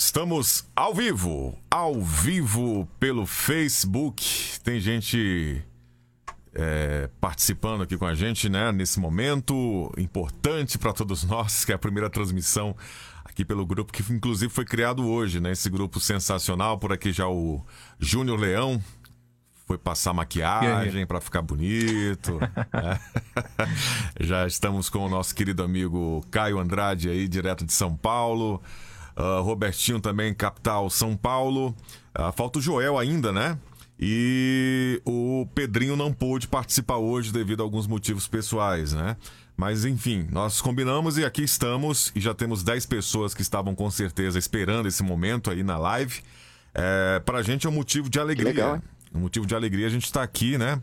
Estamos ao vivo, ao vivo pelo Facebook. Tem gente é, participando aqui com a gente, né? Nesse momento importante para todos nós, que é a primeira transmissão aqui pelo grupo que inclusive foi criado hoje, né? Esse grupo sensacional. Por aqui já o Júnior Leão foi passar maquiagem para ficar bonito. né? já estamos com o nosso querido amigo Caio Andrade aí, direto de São Paulo. Uh, Robertinho também, capital São Paulo. Uh, falta o Joel ainda, né? E o Pedrinho não pôde participar hoje devido a alguns motivos pessoais, né? Mas enfim, nós combinamos e aqui estamos e já temos 10 pessoas que estavam com certeza esperando esse momento aí na live. É, pra gente é um motivo de alegria. legal, hein? um motivo de alegria a gente estar aqui, né?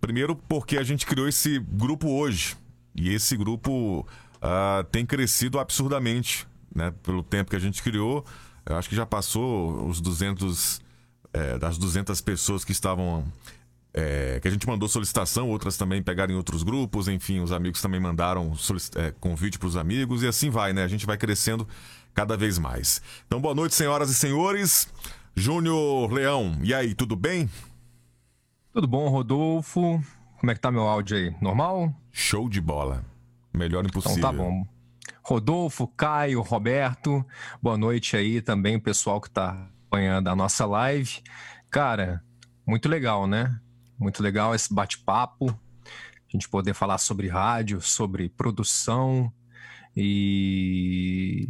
Primeiro porque a gente criou esse grupo hoje. E esse grupo uh, tem crescido absurdamente né? Pelo tempo que a gente criou, eu acho que já passou os 200, é, das 200 pessoas que estavam é, que a gente mandou solicitação, outras também pegaram em outros grupos, enfim, os amigos também mandaram é, convite para os amigos e assim vai, né? A gente vai crescendo cada vez mais. Então, boa noite, senhoras e senhores. Júnior Leão, e aí, tudo bem? Tudo bom, Rodolfo? Como é que tá meu áudio aí? Normal? Show de bola. Melhor impossível. Então tá bom. Rodolfo, Caio, Roberto, boa noite aí também, o pessoal que está acompanhando a nossa live. Cara, muito legal, né? Muito legal esse bate-papo, a gente poder falar sobre rádio, sobre produção e,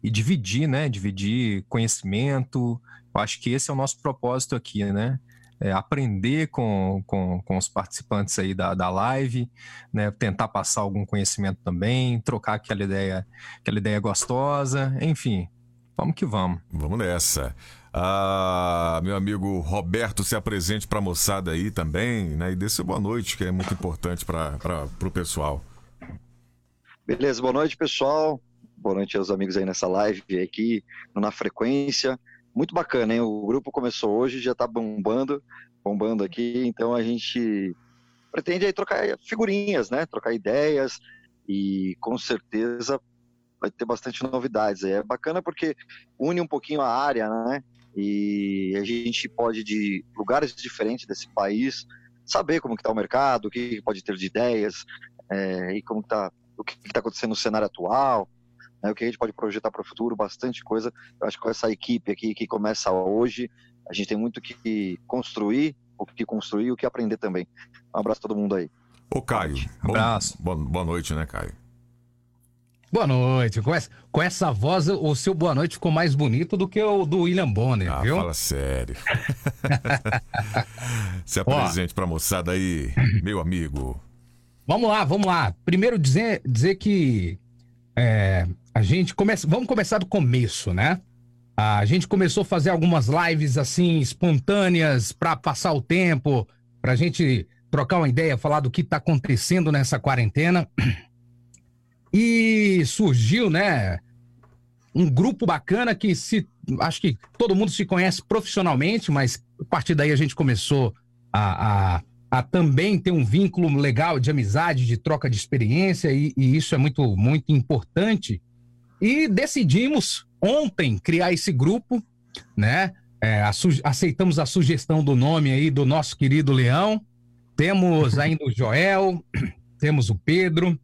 e dividir, né? Dividir conhecimento. Eu acho que esse é o nosso propósito aqui, né? É, aprender com, com, com, os participantes aí da, da live, né, tentar passar algum conhecimento também, trocar aquela ideia, aquela ideia gostosa, enfim, vamos que vamos. Vamos nessa. Ah, meu amigo Roberto, se apresente para a moçada aí também, né, e dê seu boa noite, que é muito importante para o pessoal. Beleza, boa noite, pessoal. Boa noite aos amigos aí nessa live aqui, na frequência muito bacana, hein? O grupo começou hoje, já está bombando, bombando aqui, então a gente pretende aí trocar figurinhas, né? Trocar ideias e com certeza vai ter bastante novidades. É bacana porque une um pouquinho a área, né? E a gente pode de lugares diferentes desse país saber como que está o mercado, o que pode ter de ideias é, e como está o que está acontecendo no cenário atual né, o que a gente pode projetar para o futuro, bastante coisa. Eu acho que com essa equipe aqui que começa hoje, a gente tem muito que construir, o que construir e o que aprender também. Um abraço a todo mundo aí. Ô Caio, um abraço. Boa, boa noite, né, Caio? Boa noite. Com essa, com essa voz, o seu boa noite ficou mais bonito do que o do William Bonner, ah, viu? Fala sério. Se apresente para a moçada aí, meu amigo. Vamos lá, vamos lá. Primeiro dizer, dizer que é, a gente começa. Vamos começar do começo, né? A gente começou a fazer algumas lives assim, espontâneas, para passar o tempo, para a gente trocar uma ideia, falar do que está acontecendo nessa quarentena. E surgiu, né? Um grupo bacana que se. Acho que todo mundo se conhece profissionalmente, mas a partir daí a gente começou a, a a também ter um vínculo legal de amizade, de troca de experiência, e, e, isso é muito, muito importante. E decidimos ontem criar esse grupo, né? É, aceitamos a sugestão do nome aí do nosso querido Leão. Temos ainda o Joel, temos o Pedro,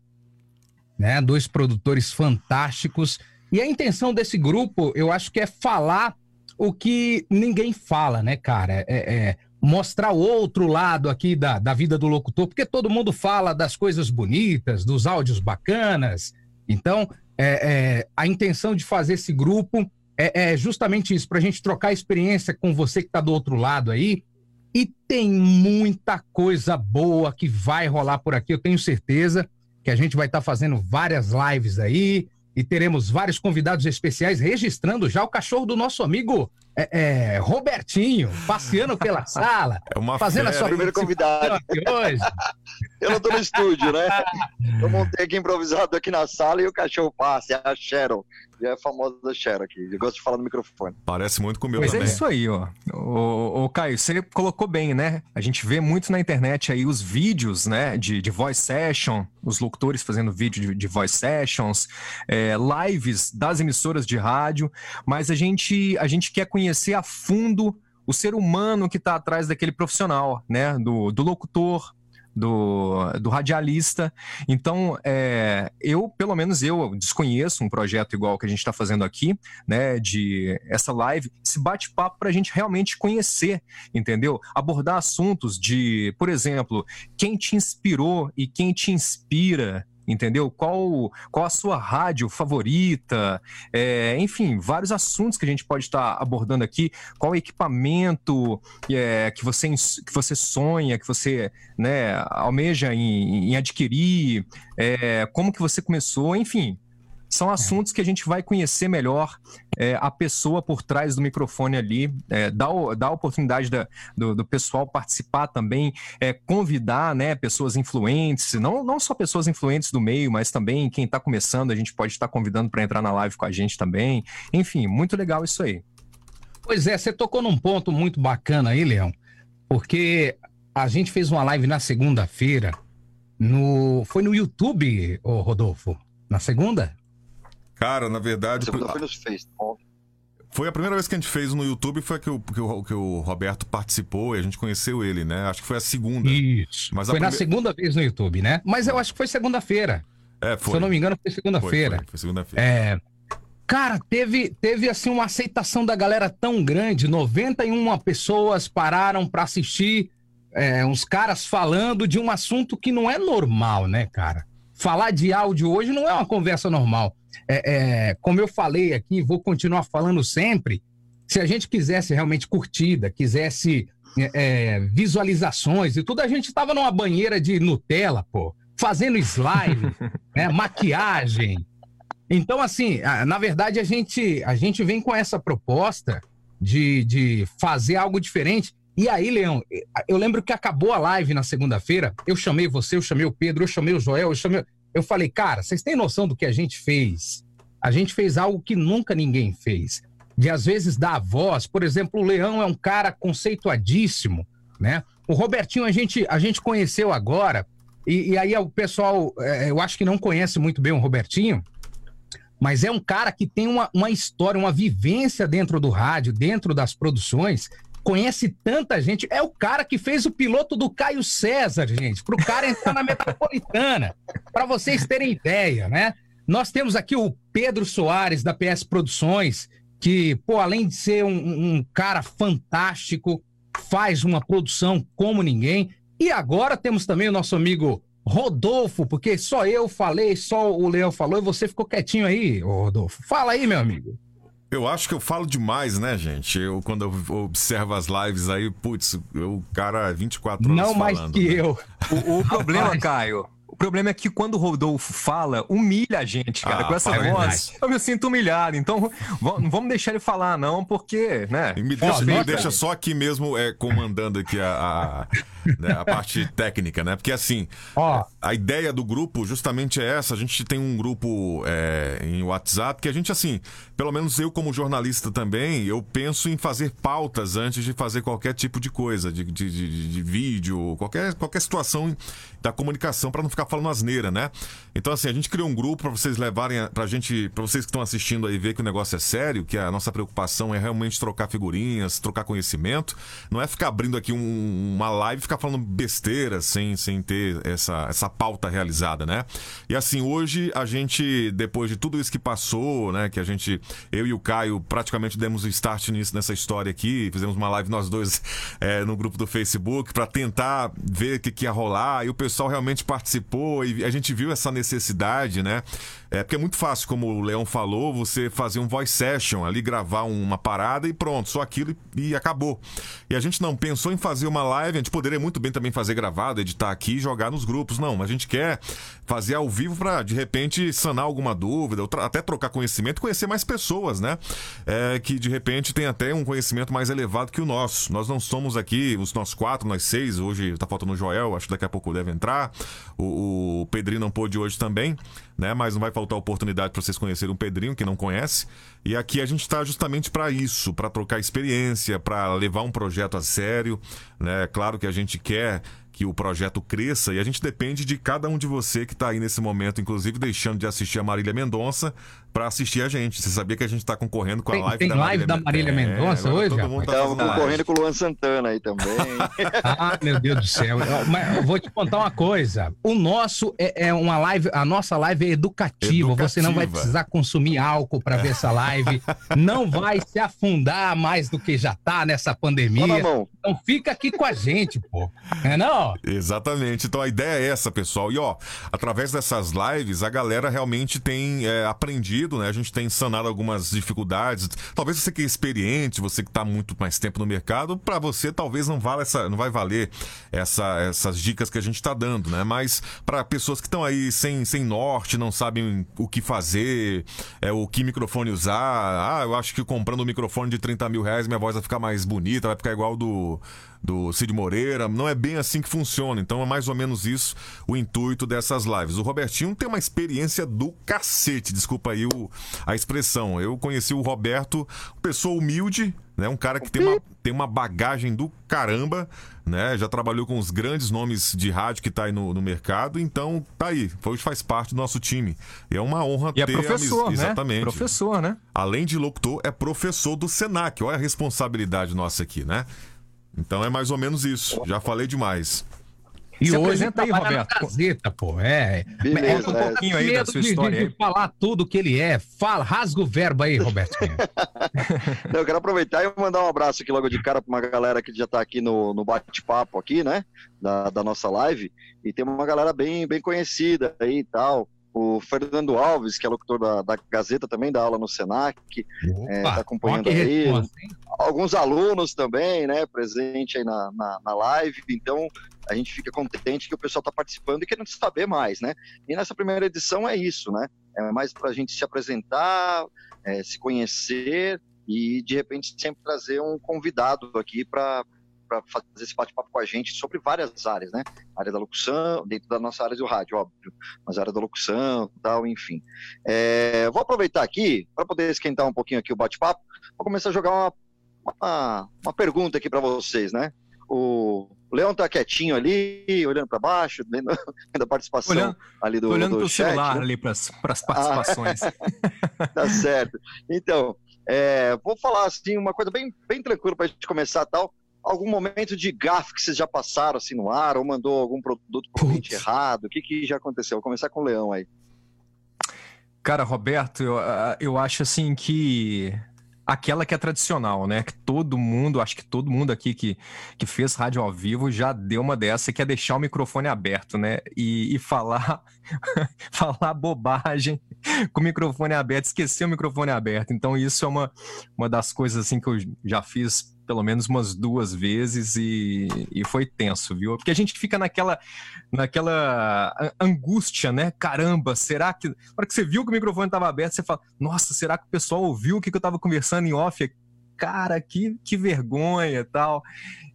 né? Dois produtores fantásticos. E a intenção desse grupo, eu acho que é falar o que ninguém fala, né, cara? É, é mostrar o outro lado aqui da, da vida do locutor, porque todo mundo fala das coisas bonitas, dos áudios bacanas. Então, é, é, a intenção de fazer esse grupo é, é justamente isso, para a gente trocar experiência com você que está do outro lado aí. E tem muita coisa boa que vai rolar por aqui, eu tenho certeza que a gente vai estar tá fazendo várias lives aí e teremos vários convidados especiais registrando já o cachorro do nosso amigo é, é, Robertinho, passeando pela sala, é uma fazendo fera. a sua primeira convidada hoje. eu não tô no estúdio, né? Eu montei aqui improvisado aqui na sala e o cachorro passa, é a Cheryl. Já é a famosa Cheryl aqui. Eu gosto de falar no microfone. Parece muito com o meu Mas é também. isso aí, ó. O, Caio, você colocou bem, né? A gente vê muito na internet aí os vídeos, né, de, de voice session, os locutores fazendo vídeo de, de voice sessions, é, lives das emissoras de rádio, mas a gente, a gente quer conhecer a fundo o ser humano que está atrás daquele profissional, né? Do, do locutor, do, do radialista. Então, é, eu, pelo menos eu, desconheço um projeto igual que a gente está fazendo aqui, né? De essa live, esse bate-papo para a gente realmente conhecer, entendeu? Abordar assuntos de, por exemplo, quem te inspirou e quem te inspira, entendeu? Qual, qual a sua rádio favorita? É, enfim, vários assuntos que a gente pode estar abordando aqui. Qual equipamento é, que, você, que você sonha, que você né, almeja em, em adquirir? É, como que você começou? Enfim, são assuntos que a gente vai conhecer melhor é, a pessoa por trás do microfone ali, é, dar, a oportunidade da, do, do, pessoal participar também, é, convidar né, pessoas influentes, não, não só pessoas influentes do meio, mas também quem está começando, a gente pode estar convidando para entrar na live com a gente também. Enfim, muito legal isso aí. Pois é, você tocou num ponto muito bacana aí, Leão, porque a gente fez uma live na segunda-feira, no... foi no YouTube, Rodolfo? Na segunda? Cara, na verdade. Segunda foi nos fez. Foi a primeira vez que a gente fez no YouTube, foi que o, que o, que o Roberto participou e a gente conheceu ele, né? Acho que foi a segunda. Isso. Mas foi na segunda vez no YouTube, né? Mas eu acho que foi segunda-feira. É, foi. Se eu não me engano, foi segunda-feira. Foi, foi, foi segunda-feira. É. Cara, teve, teve assim uma aceitação da galera tão grande. 91 pessoas pararam para assistir é, uns caras falando de um assunto que não é normal, né, cara? Falar de áudio hoje não é uma conversa normal é, é, como eu falei aqui, vou continuar falando sempre. Se a gente quisesse realmente curtida, quisesse é, é visualizações e tudo, a gente estava numa banheira de Nutella, pô, fazendo slime, né, maquiagem. Então, assim, na verdade, a gente, a gente vem com essa proposta de, de fazer algo diferente. E aí, Leão, eu lembro que acabou a live na segunda-feira. Eu chamei você, eu chamei o Pedro, eu chamei o Joel, eu chamei eu falei, cara, vocês têm noção do que a gente fez? A gente fez algo que nunca ninguém fez. De às vezes dar voz, por exemplo, o Leão é um cara conceituadíssimo, né? O Robertinho a gente, a gente conheceu agora, e, e aí o pessoal, é, eu acho que não conhece muito bem o Robertinho, mas é um cara que tem uma, uma história, uma vivência dentro do rádio, dentro das produções, conhece tanta gente. É o cara que fez o piloto do Caio César, gente, para o cara entrar na metropolitana, para vocês terem ideia, né? Nós temos aqui o Pedro Soares, da PS Produções, que, pô, além de ser um, um cara fantástico, faz uma produção como ninguém. E agora temos também o nosso amigo Rodolfo, porque só eu falei, só o Leão falou e você ficou quietinho aí, Rodolfo. Fala aí, meu amigo. Eu acho que eu falo demais, né, gente? Eu, quando eu observo as lives aí, putz, o cara 24 horas Não mais que né? eu. O, o problema, Caio, o problema é que quando o Rodolfo fala, humilha a gente, cara. Ah, com essa é voz, eu me sinto humilhado. Então, não vamos deixar ele falar, não, porque, né? E me deixa, me deixa só aqui mesmo é, comandando aqui a, a, né, a parte técnica, né? Porque assim, oh. a ideia do grupo justamente é essa. A gente tem um grupo é, em WhatsApp que a gente, assim, pelo menos eu como jornalista também, eu penso em fazer pautas antes de fazer qualquer tipo de coisa, de, de, de, de vídeo, qualquer, qualquer situação da comunicação para não ficar falando asneira, né? Então, assim, a gente criou um grupo para vocês levarem, pra gente, para vocês que estão assistindo aí ver que o negócio é sério, que a nossa preocupação é realmente trocar figurinhas, trocar conhecimento, não é ficar abrindo aqui um, uma live e ficar falando besteira sem, sem ter essa, essa pauta realizada, né? E assim, hoje a gente, depois de tudo isso que passou, né, que a gente, eu e o Caio praticamente demos o start nisso, nessa história aqui, fizemos uma live nós dois é, no grupo do Facebook para tentar ver o que, que ia rolar e o pessoal realmente participou participou e a gente viu essa necessidade, né? É porque é muito fácil, como o Leão falou, você fazer um voice session ali, gravar uma parada e pronto, só aquilo e, e acabou. E a gente não pensou em fazer uma live, a gente poderia muito bem também fazer gravado, editar aqui e jogar nos grupos. Não, mas a gente quer fazer ao vivo para de repente sanar alguma dúvida, até trocar conhecimento, conhecer mais pessoas, né? É, que de repente tem até um conhecimento mais elevado que o nosso. Nós não somos aqui, os nossos quatro, nós seis, hoje tá faltando o Joel, acho que daqui a pouco deve entrar. O, o Pedrinho não pôde hoje também, né? Mas não vai faltar oportunidade para vocês conhecerem um Pedrinho que não conhece. E aqui a gente está justamente para isso, para trocar experiência, para levar um projeto a sério, né? Claro que a gente quer que o projeto cresça e a gente depende de cada um de você que está aí nesse momento, inclusive deixando de assistir a Marília Mendonça para assistir a gente. Você sabia que a gente está concorrendo com a Tem, live tem da live Marília, da Marília É, Mendonça agora hoje, todo mundo tá live. concorrendo com o Luan Santana aí também. Ah, meu Deus do céu. Eu- Mas eu vou te contar uma coisa. O nosso é, é uma live, a nossa live é educativa. Você não vai precisar consumir álcool para ver essa live. Não vai se afundar mais do que já tá nessa pandemia. Então fica aqui com a gente, pô. É não? Exatamente. Então a ideia é essa, pessoal. E ó, através dessas lives, a galera realmente tem é, aprendido, né? A gente tem sanado algumas dificuldades. Talvez você que é experiente, você que está muito mais tempo no mercado, para você talvez não vale essa, não vai valer essa, essas dicas que a gente está dando, né? Mas para pessoas que estão aí sem, sem norte, não sabem o que fazer, é, o que microfone usar. Ah, eu acho que comprando um microfone de 30 mil reais minha voz vai ficar mais bonita, vai ficar igual do do Cid Moreira. Não é bem assim que funciona. Então é mais ou menos isso o intuito dessas lives. O Robertinho tem uma experiência do cacete, desculpa aí o, a expressão. Eu conheci o Roberto, pessoa humilde, né? Um cara que tem uma, tem uma bagagem do caramba, né? Já trabalhou com os grandes nomes de rádio que tá aí no, no mercado, então tá aí. Hoje faz parte do nosso time. E é uma honra E é ter professor, amiz- né? Exatamente. Professor, né? Além de locutor, é professor do Senac. Olha a responsabilidade nossa aqui, né? Então é mais ou menos isso. Já falei demais. E Se hoje apresenta aí, trabalha na Roberto. Gazeta, pô. É. Beleza, Conta um é. pouquinho aí da sua história de, aí. de falar tudo que ele é. Fala, rasga o verbo aí, Robertinho. Não, Eu quero aproveitar e mandar um abraço aqui logo de cara para uma galera que já está aqui no, no bate-papo aqui, né? Da, da nossa live. E tem uma galera bem, bem conhecida aí e tal. O Fernando Alves, que é locutor da, da Gazeta, também dá aula no Senac. É, tá acompanhando aí. resposta? Alguns alunos também, né? Presente aí na, na, na live. Então, a gente fica contente que o pessoal está participando e querendo saber mais, né? E nessa primeira edição é isso, né? É mais para a gente se apresentar, é, se conhecer e, de repente, sempre trazer um convidado aqui para fazer esse bate-papo com a gente sobre várias áreas, né? Área da locução, dentro da nossa área do rádio, óbvio, mas área da locução, tal, enfim. É, vou aproveitar aqui para poder esquentar um pouquinho aqui o bate-papo, vou começar a jogar uma, uma, uma pergunta aqui para vocês, né? O Leão tá quietinho ali, olhando para baixo, vendo vendo a participação Olhando, ali do, olhando do pro chat, celular né? ali para as participações. Tá certo. Então, é, vou falar assim, uma coisa bem, bem tranquila pra gente começar tal. Algum momento de gafe que vocês já passaram assim no ar, ou mandou algum produto pro cliente errado? O que, que já aconteceu? Vou começar com o Leão aí. Cara, Roberto, eu, eu acho assim que aquela que é tradicional, né? Que todo mundo, acho que todo mundo aqui que, que fez rádio ao vivo já deu uma dessa, que é deixar o microfone aberto, né? E, e falar, falar bobagem com o microfone aberto, esquecer o microfone aberto. Então, isso é uma, uma das coisas assim que eu já fiz pelo menos umas duas vezes e, e foi tenso, viu? Porque a gente fica naquela, naquela angústia, né? Caramba, será que. Na hora que você viu que o microfone estava aberto, você fala: Nossa, será que o pessoal ouviu o que, que eu estava conversando em off? Cara, que, que vergonha e tal.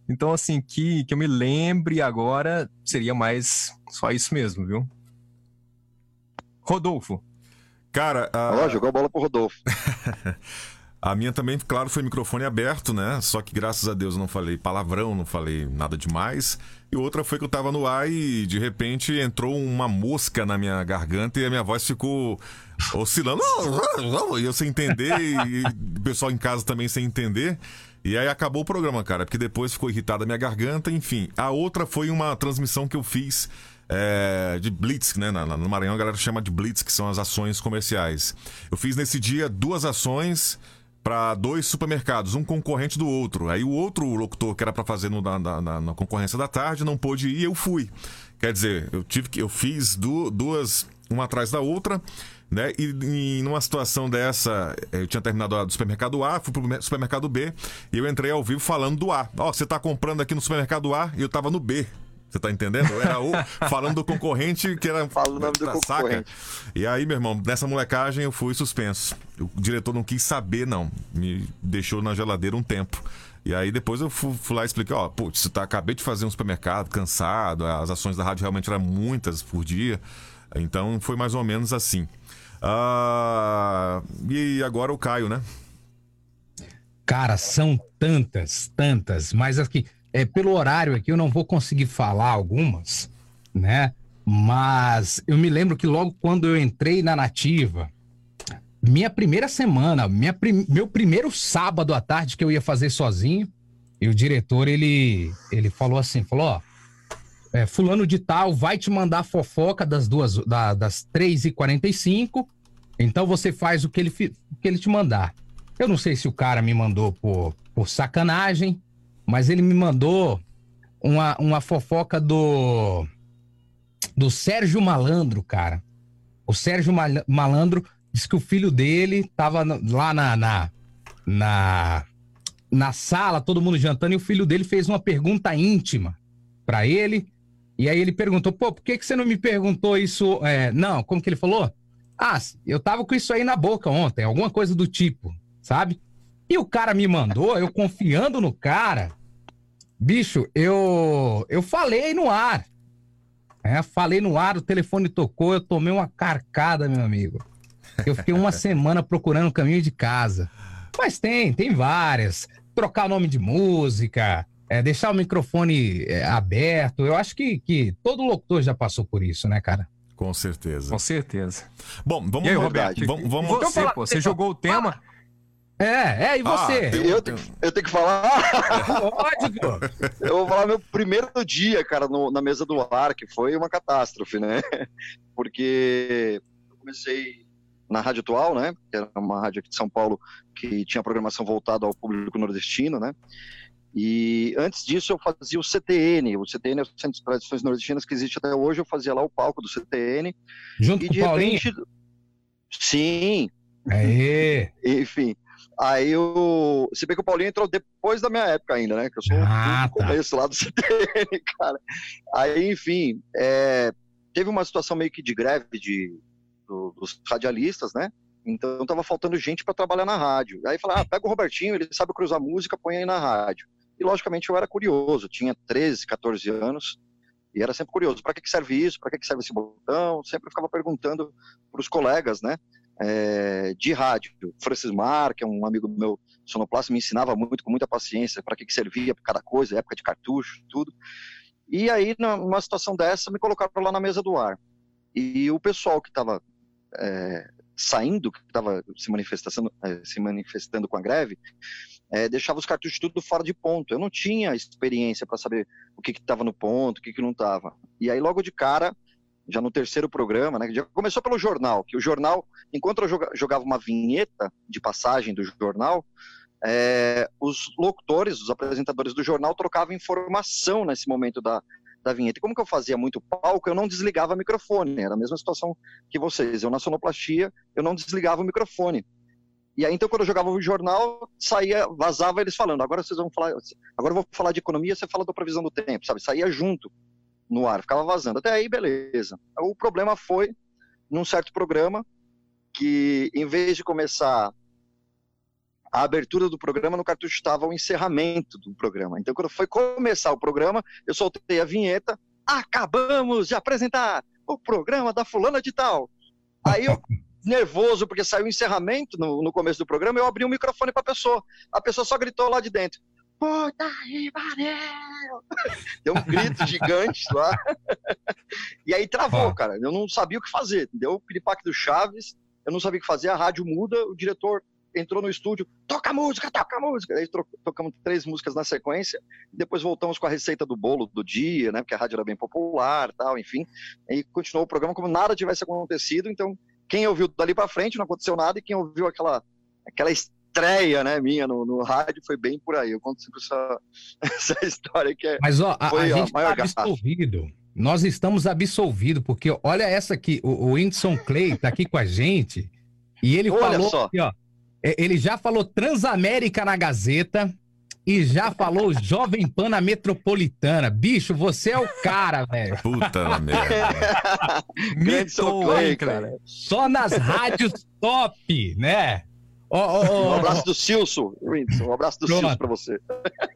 Então, assim, que, que eu me lembre agora seria mais só isso mesmo, viu? Rodolfo. Cara, a, Ó, jogou a bola pro Rodolfo. a minha também, claro, foi microfone aberto, né? Só que graças a Deus eu não falei palavrão, não falei nada demais. E outra foi que eu tava no ar e de repente entrou uma mosca na minha garganta e a minha voz ficou oscilando. E eu sem entender, e o pessoal em casa também sem entender. E aí acabou o programa, cara, porque depois ficou irritada a minha garganta, enfim. A outra foi uma transmissão que eu fiz é, de Blitz, né? No Maranhão a galera chama de Blitz, que são as ações comerciais. Eu fiz nesse dia duas ações para dois supermercados, um concorrente do outro. Aí o outro locutor que era para fazer no- na, na- na- concorrência da tarde não pôde ir, eu fui. Quer dizer, eu tive que eu fiz duas, uma atrás da outra, né? E, numa situação dessa, eu tinha terminado do supermercado A, fui pro supermercado B e eu entrei ao vivo falando do A. Ó, oh, você tá comprando aqui no supermercado A e eu tava no B. Você tá entendendo? Era o falando do concorrente que era. Fala o nome do saca. concorrente. E aí, meu irmão, nessa molecagem eu fui suspenso. O diretor não quis saber, não. Me deixou na geladeira um tempo. E aí depois eu fui, fui lá e expliquei, ó, putz, tá, acabei de fazer um supermercado, cansado, as ações da rádio realmente eram muitas por dia. Então foi mais ou menos assim. Ah, e agora o Caio, né? Cara, são tantas, tantas, mas aqui, é, pelo horário aqui eu não vou conseguir falar algumas, né? Mas eu me lembro que logo quando eu entrei na Nativa, minha primeira semana, minha prim... meu primeiro sábado à tarde que eu ia fazer sozinho, e o diretor ele ele falou assim, falou, ó, é, fulano de tal vai te mandar fofoca das duas da, das 3h45, então você faz o que ele o que ele te mandar. Eu não sei se o cara me mandou por, por sacanagem, mas ele me mandou uma, uma fofoca do do Sérgio Malandro, cara. O Sérgio Malandro Diz que o filho dele estava lá na, na, na, na sala, todo mundo jantando, e o filho dele fez uma pergunta íntima para ele. E aí ele perguntou: pô, por que, que você não me perguntou isso? É, não, como que ele falou? Ah, eu tava com isso aí na boca ontem, alguma coisa do tipo, sabe? E o cara me mandou, eu confiando no cara, bicho, eu eu falei no ar. É, falei no ar, o telefone tocou, eu tomei uma carcada, meu amigo. Eu fiquei uma semana procurando o caminho de casa. Mas tem, tem várias. Trocar o nome de música, é, deixar o microfone é, aberto. Eu acho que, que todo locutor já passou por isso, né, cara? Com certeza. Com certeza. Bom, vamos... E aí, Roberto? Vamos, vamos... Você, pô, você jogou o tema... É, é, e você? Ah, eu, tenho, eu tenho que falar? Lógico! eu vou falar meu primeiro dia, cara, no, na mesa do ar, que foi uma catástrofe, né? Porque eu comecei na Rádio Atual, né? Que era uma rádio aqui de São Paulo que tinha programação voltada ao público nordestino, né? E antes disso eu fazia o CTN, o CTN é o Centro de Tradições Nordestinas que existe até hoje, eu fazia lá o palco do CTN. Junto e com o Paulinho? Repente... Sim. Aê. Enfim, aí o... Se bem que o Paulinho entrou depois da minha época ainda, né? Que eu sou ah, do tá. começo lá do CTN, cara. Aí, enfim, é... teve uma situação meio que de greve de do, dos radialistas, né? Então tava faltando gente para trabalhar na rádio. Aí falei, ah, pega o Robertinho, ele sabe cruzar música, põe aí na rádio. E logicamente eu era curioso, tinha 13, 14 anos, e era sempre curioso, para que, que serve isso, para que, que serve esse botão? Sempre ficava perguntando para os colegas, né? É, de rádio. Francis Mar, que é um amigo meu sonoplasta, me ensinava muito, com muita paciência, para que, que servia cada coisa, época de cartucho, tudo. E aí, numa situação dessa, me colocaram lá na mesa do ar. E o pessoal que estava é, saindo, que estava se manifestando, é, se manifestando com a greve, é, deixava os cartuchos tudo fora de ponto. Eu não tinha experiência para saber o que estava no ponto, o que, que não estava. E aí, logo de cara, já no terceiro programa, né, já começou pelo jornal, que o jornal, enquanto eu jogava uma vinheta de passagem do jornal, é, os locutores, os apresentadores do jornal trocavam informação nesse momento da, da vinheta. E como que eu fazia muito palco, eu não desligava o microfone. Era a mesma situação que vocês. Eu na sonoplastia, eu não desligava o microfone. E aí, então, quando eu jogava o jornal, saía, vazava eles falando. Agora vocês vão falar, agora eu vou falar de economia, você fala da previsão do tempo, sabe? Saía junto no ar, ficava vazando. Até aí, beleza. O problema foi, num certo programa, que em vez de começar a abertura do programa, no cartucho estava o encerramento do programa. Então, quando foi começar o programa, eu soltei a vinheta. Acabamos de apresentar o programa da fulana de tal. Aí eu, nervoso, porque saiu o encerramento no, no começo do programa, eu abri o microfone para a pessoa. A pessoa só gritou lá de dentro. Puta aí, Manel! Deu um grito gigante lá. e aí travou, cara. Eu não sabia o que fazer. Deu o piripaque do Chaves, eu não sabia o que fazer, a rádio muda, o diretor entrou no estúdio, toca música, toca música. Aí tocamos três músicas na sequência, depois voltamos com a receita do bolo do dia, né? Porque a rádio era bem popular, tal, enfim. E continuou o programa como nada tivesse acontecido. Então, quem ouviu dali para frente não aconteceu nada e quem ouviu aquela aquela estreia, né, minha no, no rádio foi bem por aí. Eu conto sempre essa, essa história que é. Mas ó, a, a gente tá absolvido. nós estamos absolvidos, porque olha essa aqui, o, o Whindersson Clay tá aqui com a gente, e ele olha falou só. Aqui, ó, é, ele já falou Transamérica na Gazeta e já falou Jovem Pan na Metropolitana. Bicho, você é o cara, velho. Puta merda. Mitou, Clay, cara. Só nas rádios top, né? Oh, oh, oh, um abraço do Silso, Um abraço do Pronto. Silso para você.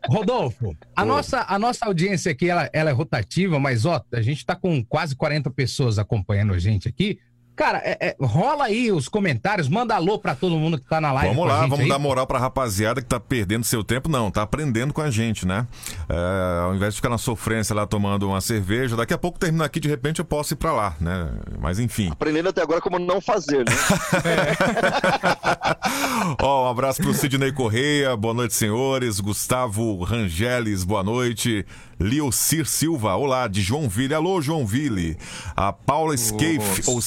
Rodolfo, a, nossa, a nossa audiência aqui ela, ela é rotativa, mas ó, a gente está com quase 40 pessoas acompanhando a gente aqui. Cara, é, é, rola aí os comentários, manda alô pra todo mundo que tá na live. Vamos lá, vamos aí. dar moral pra rapaziada que tá perdendo seu tempo. Não, tá aprendendo com a gente, né? É, ao invés de ficar na sofrência lá tomando uma cerveja, daqui a pouco terminar aqui, de repente eu posso ir pra lá, né? Mas enfim. Aprendendo até agora como não fazer, né? Ó, um abraço pro Sidney Correia, boa noite, senhores. Gustavo Rangeles, boa noite. Liocir Silva, olá, de Joãoville. Alô, Joãoville. A Paula Scafe, ou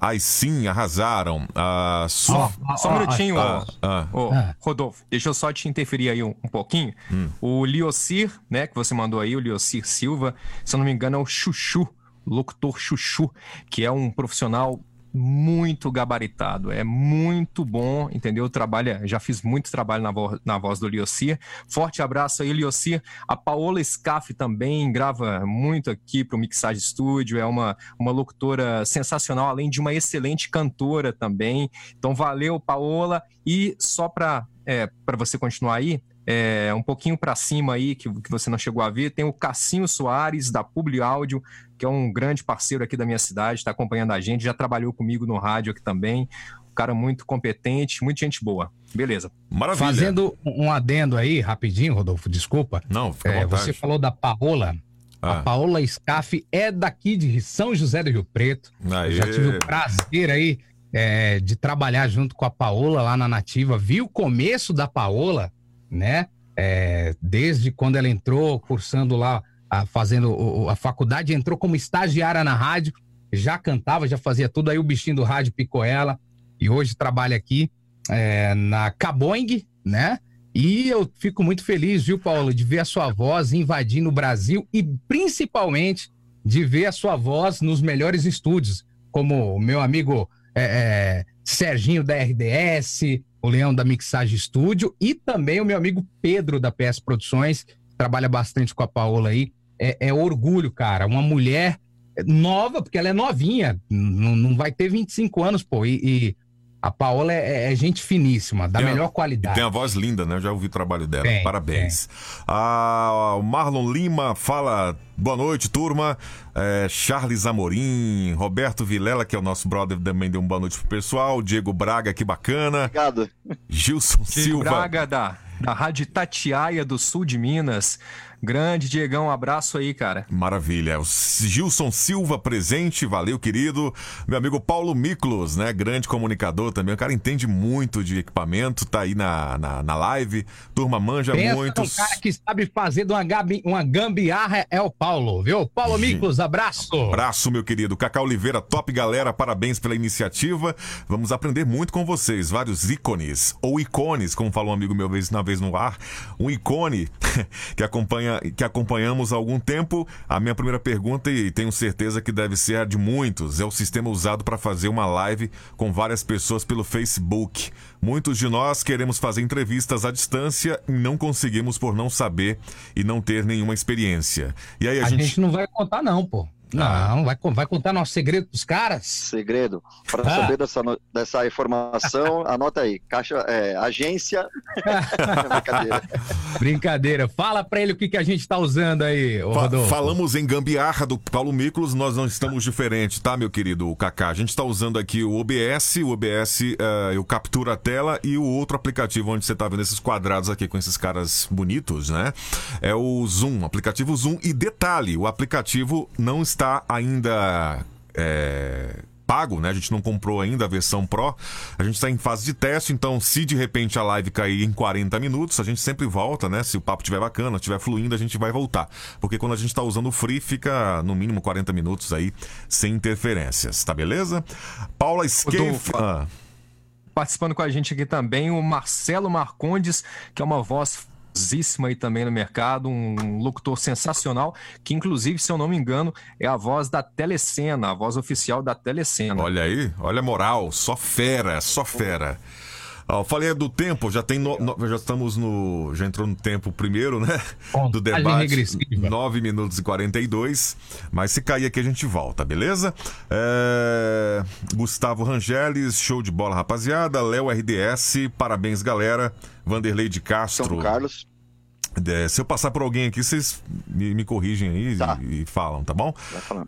Aí sim, arrasaram. Ah, su... oh, só um minutinho, ah, oh, Rodolfo, deixa eu só te interferir aí um, um pouquinho. Hum. O Liocir, né, que você mandou aí, o Liocir Silva, se eu não me engano é o Chuchu, locutor Chuchu, que é um profissional muito gabaritado, é muito bom, entendeu? Trabalha, já fiz muito trabalho na, vo na voz do Liocir. Forte abraço aí, Liocir. A Paola Scaff também grava muito aqui para o Mixage Studio, é uma, uma locutora sensacional, além de uma excelente cantora também. Então, valeu, Paola. E só para é, você continuar aí, é, um pouquinho para cima aí, que, que você não chegou a ver, tem o Cassinho Soares, da Publi Áudio, que é um grande parceiro aqui da minha cidade, está acompanhando a gente, já trabalhou comigo no rádio aqui também. Um cara muito competente, muita gente boa. Beleza. Maravilha. Fazendo um adendo aí, rapidinho, Rodolfo, desculpa. Não, fica é, Você falou da Paola. Ah. A Paola Scaff é daqui de São José do Rio Preto. Aê. Já tive o prazer aí é, de trabalhar junto com a Paola lá na Nativa. Vi o começo da Paola né? É, desde quando ela entrou cursando lá, a, fazendo a faculdade, entrou como estagiária na rádio, já cantava, já fazia tudo. Aí o bichinho do rádio picou ela e hoje trabalha aqui é, na Caboing, né? E eu fico muito feliz, viu, Paulo, de ver a sua voz invadindo o Brasil e principalmente de ver a sua voz nos melhores estúdios, como o meu amigo é, é, Serginho da RDS, o Leão da Mixagem Estúdio e também o meu amigo Pedro da PS Produções, trabalha bastante com a Paola aí. É, é orgulho, cara. Uma mulher nova, porque ela é novinha, não, não vai ter 25 anos, pô. E, e a Paola é, é, gente finíssima, da tem melhor a, qualidade. Tem a voz linda, né? Eu já ouvi o trabalho dela. Tem, Parabéns. Ah, o Marlon Lima fala. Boa noite, turma. É, Charles Amorim, Roberto Vilela, que é o nosso brother, também deu uma boa noite pro pessoal. Diego Braga, que bacana. Obrigado. Gilson Diego Silva. Braga da, da Rádio Tatiaia do Sul de Minas. Grande, Diegão, um abraço aí, cara. Maravilha. O Gilson Silva presente, valeu, querido. Meu amigo Paulo Miklos, né? Grande comunicador também. O cara entende muito de equipamento, tá aí na, na, na live. Turma manja Pensa muito. O cara que sabe fazer de uma, gabi, uma gambiarra é o Paulo, viu? Paulo Miklos, abraço. Abraço, meu querido. Cacau Oliveira, top galera, parabéns pela iniciativa. Vamos aprender muito com vocês. Vários ícones, ou icones, como falou um amigo meu vez na vez no ar. Um ícone que acompanha acompanha, que acompanhamos há algum tempo, a minha primeira pergunta, e tenho certeza que deve ser a de muitos, é o sistema usado para fazer uma live com várias pessoas pelo Facebook. Muitos de nós queremos fazer entrevistas à distância e não conseguimos por não saber e não ter nenhuma experiência. E aí a, a gente... gente não vai contar, não, pô. Não, vai, vai contar nosso segredo pros caras? Segredo. Para ah. saber dessa, dessa informação, anota aí. Caixa, é, agência. Brincadeira. Brincadeira. Fala para ele o que, que a gente tá usando aí, Fa Falamos em gambiarra do Paulo Miklos, nós não estamos diferentes, tá, meu querido Kaká? A gente está usando aqui o OBS, o OBS uh, eu captura a tela e o outro aplicativo onde você tá vendo esses quadrados aqui com esses caras bonitos, né? É o Zoom, aplicativo Zoom. E detalhe, o aplicativo não está está ainda é, pago, né? A gente não comprou ainda a versão Pro. A gente está em fase de teste, então se de repente a live cair em 40 minutos, a gente sempre volta, né? Se o papo estiver bacana, estiver fluindo, a gente vai voltar. Porque quando a gente está usando o Free, fica no mínimo 40 minutos aí, sem interferências, tá beleza? Paula Scaife... Participando com a gente aqui também o Marcelo Marcondes, que é uma voz famosíssimo aí também no mercado, um locutor sensacional, que inclusive, se eu não me engano, é a voz da Telecena, a voz oficial da Telecena. Olha aí, olha a moral, só fera, só fera. Falei do tempo, já tem no, no, já estamos no. Já entrou no tempo primeiro, né? do debate. 9 minutos e 42. Mas se cair aqui a gente volta, beleza? É... Gustavo Rangeles, show de bola, rapaziada. Léo RDS, parabéns, galera. Vanderlei de Castro. São Carlos. É, se eu passar por alguém aqui, vocês me, me corrigem aí tá. e, e, falam, tá bom?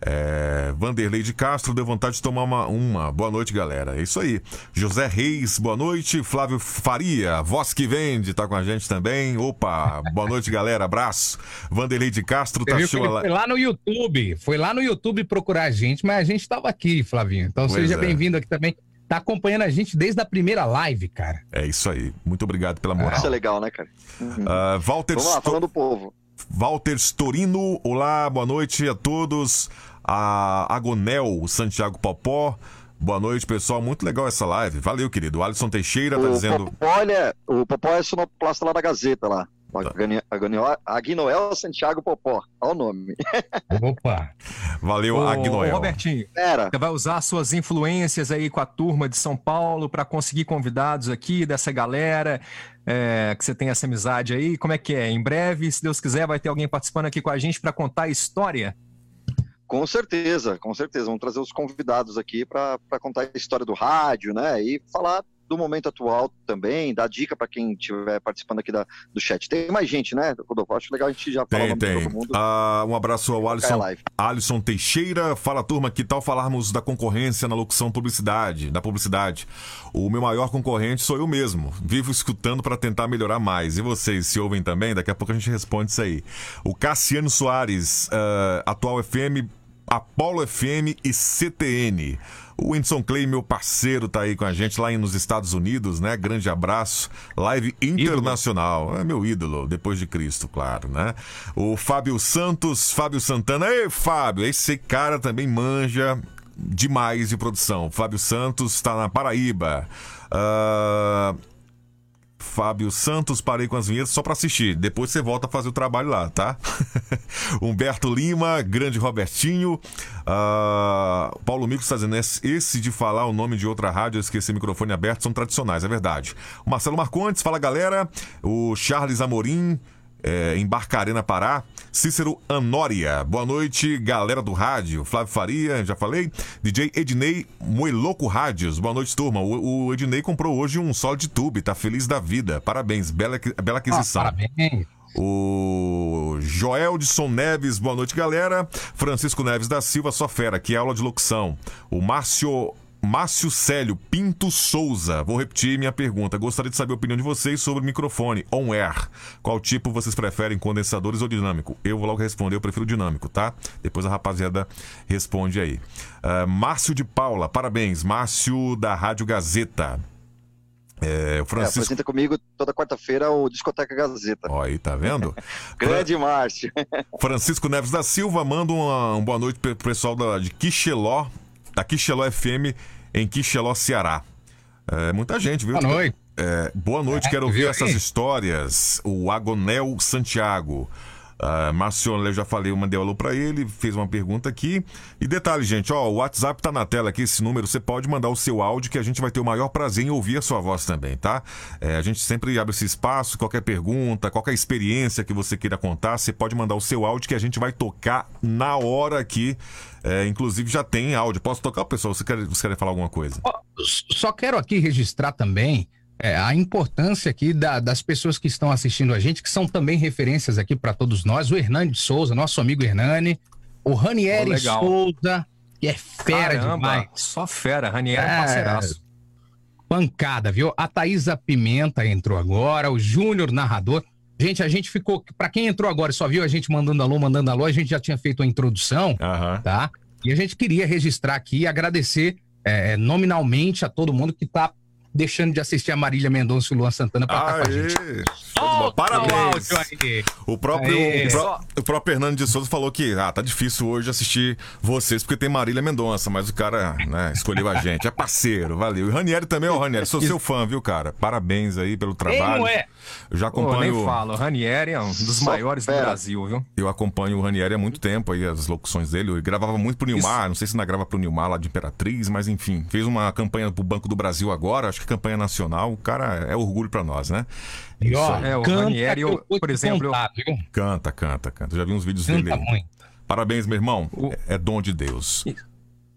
É, Vanderlei de Castro deu vontade de tomar uma, uma. Boa noite, galera. É isso aí. José Reis, boa noite. Flávio Faria, voz que vende, tá com a gente também. Opa, boa noite, galera. Abraço. Vanderlei de Castro tá show lá. Foi lá no YouTube. Foi lá no YouTube procurar a gente, mas a gente tava aqui, Flavinho. Então pois seja é. bem-vindo aqui também tá acompanhando a gente desde a primeira live, cara. É isso aí. Muito obrigado pela moral. Isso é legal, né, cara? Uhum. Uh, Walter Vamos lá, falando do povo. Walter Storino, olá, boa noite a todos. A Agonel Santiago Popó. Boa noite, pessoal. Muito legal essa live. Valeu, querido. O Alisson Teixeira tá o dizendo. Popó, olha, o Popó é sonoplasta lá da Gazeta lá. Agnoel Santiago Popó. Olha o nome. Opa! Valeu, Ô, Agnoel. Robertinho, Era. você vai usar suas influências aí com a turma de São Paulo para conseguir convidados aqui dessa galera, é, que você tem essa amizade aí. Como é que é? Em breve, se Deus quiser, vai ter alguém participando aqui com a gente para contar a história? Com certeza, com certeza. Vamos trazer os convidados aqui para contar a história do rádio, né? E falar do momento atual também, dar dica para quem estiver participando aqui da, do chat. Tem mais gente, né, Rodolfo? Acho legal a gente já falar tem, tem. todo mundo. Ah, um abraço ao Alisson, Alisson Teixeira. Fala, turma, que tal falarmos da concorrência na locução publicidade, da publicidade? O meu maior concorrente sou eu mesmo. Vivo escutando para tentar melhorar mais. E vocês se ouvem também? Daqui a pouco a gente responde isso aí. O Cassiano Soares, uh, atual FM, Apolo FM e CTN. O Whindersson Clay, meu parceiro, tá aí com a gente lá nos Estados Unidos, né? Grande abraço. Live internacional. Ídolo. É meu ídolo, depois de Cristo, claro, né? O Fábio Santos, Fábio Santana. Ei, Fábio, esse cara também manja demais de produção. Fábio Santos está na Paraíba. Uh, Fábio Santos, parei com as vinhetas só para assistir. Depois você volta a fazer o trabalho lá, tá? Humberto Lima, grande Robertinho. Uh, Paulo Mico está dizendo: esse de falar o nome de outra rádio, esquecer microfone aberto, são tradicionais, é verdade. O Marcelo Marcontes, fala galera. O Charles Amorim é, em Barcarena, Pará. Cícero Anória, boa noite, galera do rádio. Flávio Faria, já falei. DJ Ednei Moiloco Rádios, boa noite, turma. O, o Ednei comprou hoje um Solid Tube, tá feliz da vida. Parabéns, bela, bela aquisição. Ah, parabéns. O Joeldson Neves, boa noite, galera. Francisco Neves da Silva, só fera, que aula de locução. O Márcio Márcio Célio Pinto Souza. Vou repetir minha pergunta. Gostaria de saber a opinião de vocês sobre o microfone on-air. Qual tipo vocês preferem, condensadores ou dinâmico? Eu vou logo responder, eu prefiro dinâmico, tá? Depois a rapaziada responde aí. Uh, Márcio de Paula, parabéns. Márcio da Rádio Gazeta. É, o Francisco... É, apresenta comigo toda quarta-feira o Discoteca Gazeta. Ó, aí, tá vendo? Grande Márcio. Francisco Neves da Silva manda uma, uma boa noite pro pessoal da, de Quixeló, da Quixeló FM em Quixeló, Ceará. É, muita gente, viu? Boa noite. É, boa noite, é, quero ouvir essas histórias. O Agonel Santiago. Uh, Marcione, eu já falei, eu mandei alô pra ele, fez uma pergunta aqui. E detalhe, gente, ó, o WhatsApp tá na tela aqui, esse número, você pode mandar o seu áudio que a gente vai ter o maior prazer em ouvir a sua voz também, tá? É, a gente sempre abre esse espaço, qualquer pergunta, qualquer experiência que você queira contar, você pode mandar o seu áudio que a gente vai tocar na hora aqui. É, inclusive já tem áudio. Posso tocar, pessoal? Você quer, você quer falar alguma coisa? Só quero aqui registrar também é, a importância aqui da, das pessoas que estão assistindo a gente, que são também referências aqui para todos nós. O Hernani de Souza, nosso amigo Hernani. O Ranieri oh, Souza, que é fera Caramba, demais. Só fera, Ranieri é, é parceiraço. Pancada, viu? A Thaisa Pimenta entrou agora, o Júnior narrador. Gente, a gente ficou. Para quem entrou agora e só viu a gente mandando alô, mandando alô, a gente já tinha feito a introdução, uhum. tá? E a gente queria registrar aqui e agradecer é, nominalmente a todo mundo que tá deixando de assistir a Marília Mendonça e o Luan Santana pra estar com a gente. Oh, ó, parabéns. O próprio, o, pró o, próprio Fernando de Souza falou que ah, tá difícil hoje assistir vocês porque tem Marília Mendonça, mas o cara né, escolheu a gente. É parceiro, valeu. E o Ranieri também, ó, Ranieri, sou seu fã, viu, cara? Parabéns aí pelo trabalho. Ei, é. Eu já acompanho. Oh, nem falo, o Ranieri é um dos Só maiores do Brasil, viu? Eu acompanho o Ranieri há muito tempo aí, as locuções dele. Ele gravava muito pro Nilmar, Isso. não sei se ainda grava pro Nilmar lá de Imperatriz, mas enfim, fez uma campanha pro Banco do Brasil agora, acho campanha nacional. O cara é orgulho para nós, né? E ó, é, o Ranieri, eu, por exemplo. Contar, eu... Canta, canta, canta. Eu já vi uns vídeos canta dele. Muito. Parabéns, meu irmão. O... É dom de Deus.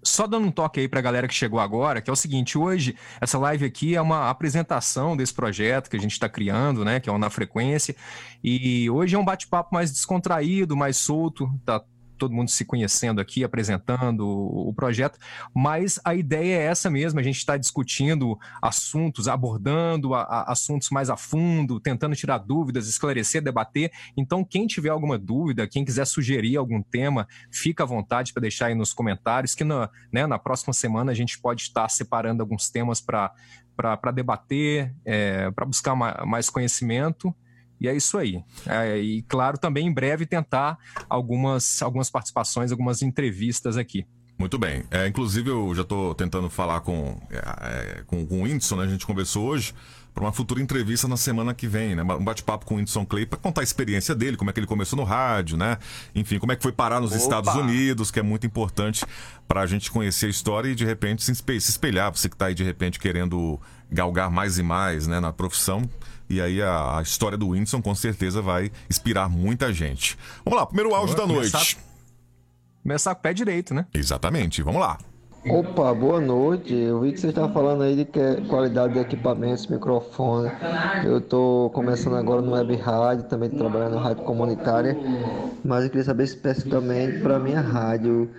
Só dando um toque aí para a galera que chegou agora, que é o seguinte: hoje, essa live aqui é uma apresentação desse projeto que a gente está criando, né? Que é o Na Frequência. E hoje é um bate-papo mais descontraído, mais solto. Tá todo mundo se conhecendo aqui, apresentando o projeto, mas a ideia é essa mesmo, a gente está discutindo assuntos, abordando a, a, assuntos mais a fundo, tentando tirar dúvidas, esclarecer, debater. Então, quem tiver alguma dúvida, quem quiser sugerir algum tema, fica à vontade para deixar aí nos comentários, que na, né, na próxima semana a gente pode estar separando alguns temas para para debater, é, para buscar mais conhecimento e é isso aí. É, e claro, também em breve tentar algumas, algumas participações, algumas entrevistas aqui. Muito bem. É, inclusive, eu já estou tentando falar com, é, é, com, com o Whindersson, né? A gente conversou hoje para uma futura entrevista na semana que vem, né? Um bate-papo com o Whindersson Clay para contar a experiência dele, como é que ele começou no rádio, né? Enfim, como é que foi parar nos Opa. Estados Unidos, que é muito importante para a gente conhecer a história e de repente se espelhar. Você que está aí de repente querendo galgar mais e mais, né, na profissão. E aí a, a história do Whindersson com certeza vai inspirar muita gente. Vamos lá, primeiro áudio da noite. Começar, começar com o pé direito, né? Exatamente, vamos lá. Opa, boa noite. Eu vi que você está falando aí de que é qualidade de equipamentos, microfone. Eu estou começando agora no web rádio, também trabalhando na rádio comunitária, mas eu queria saber especificamente para minha rádio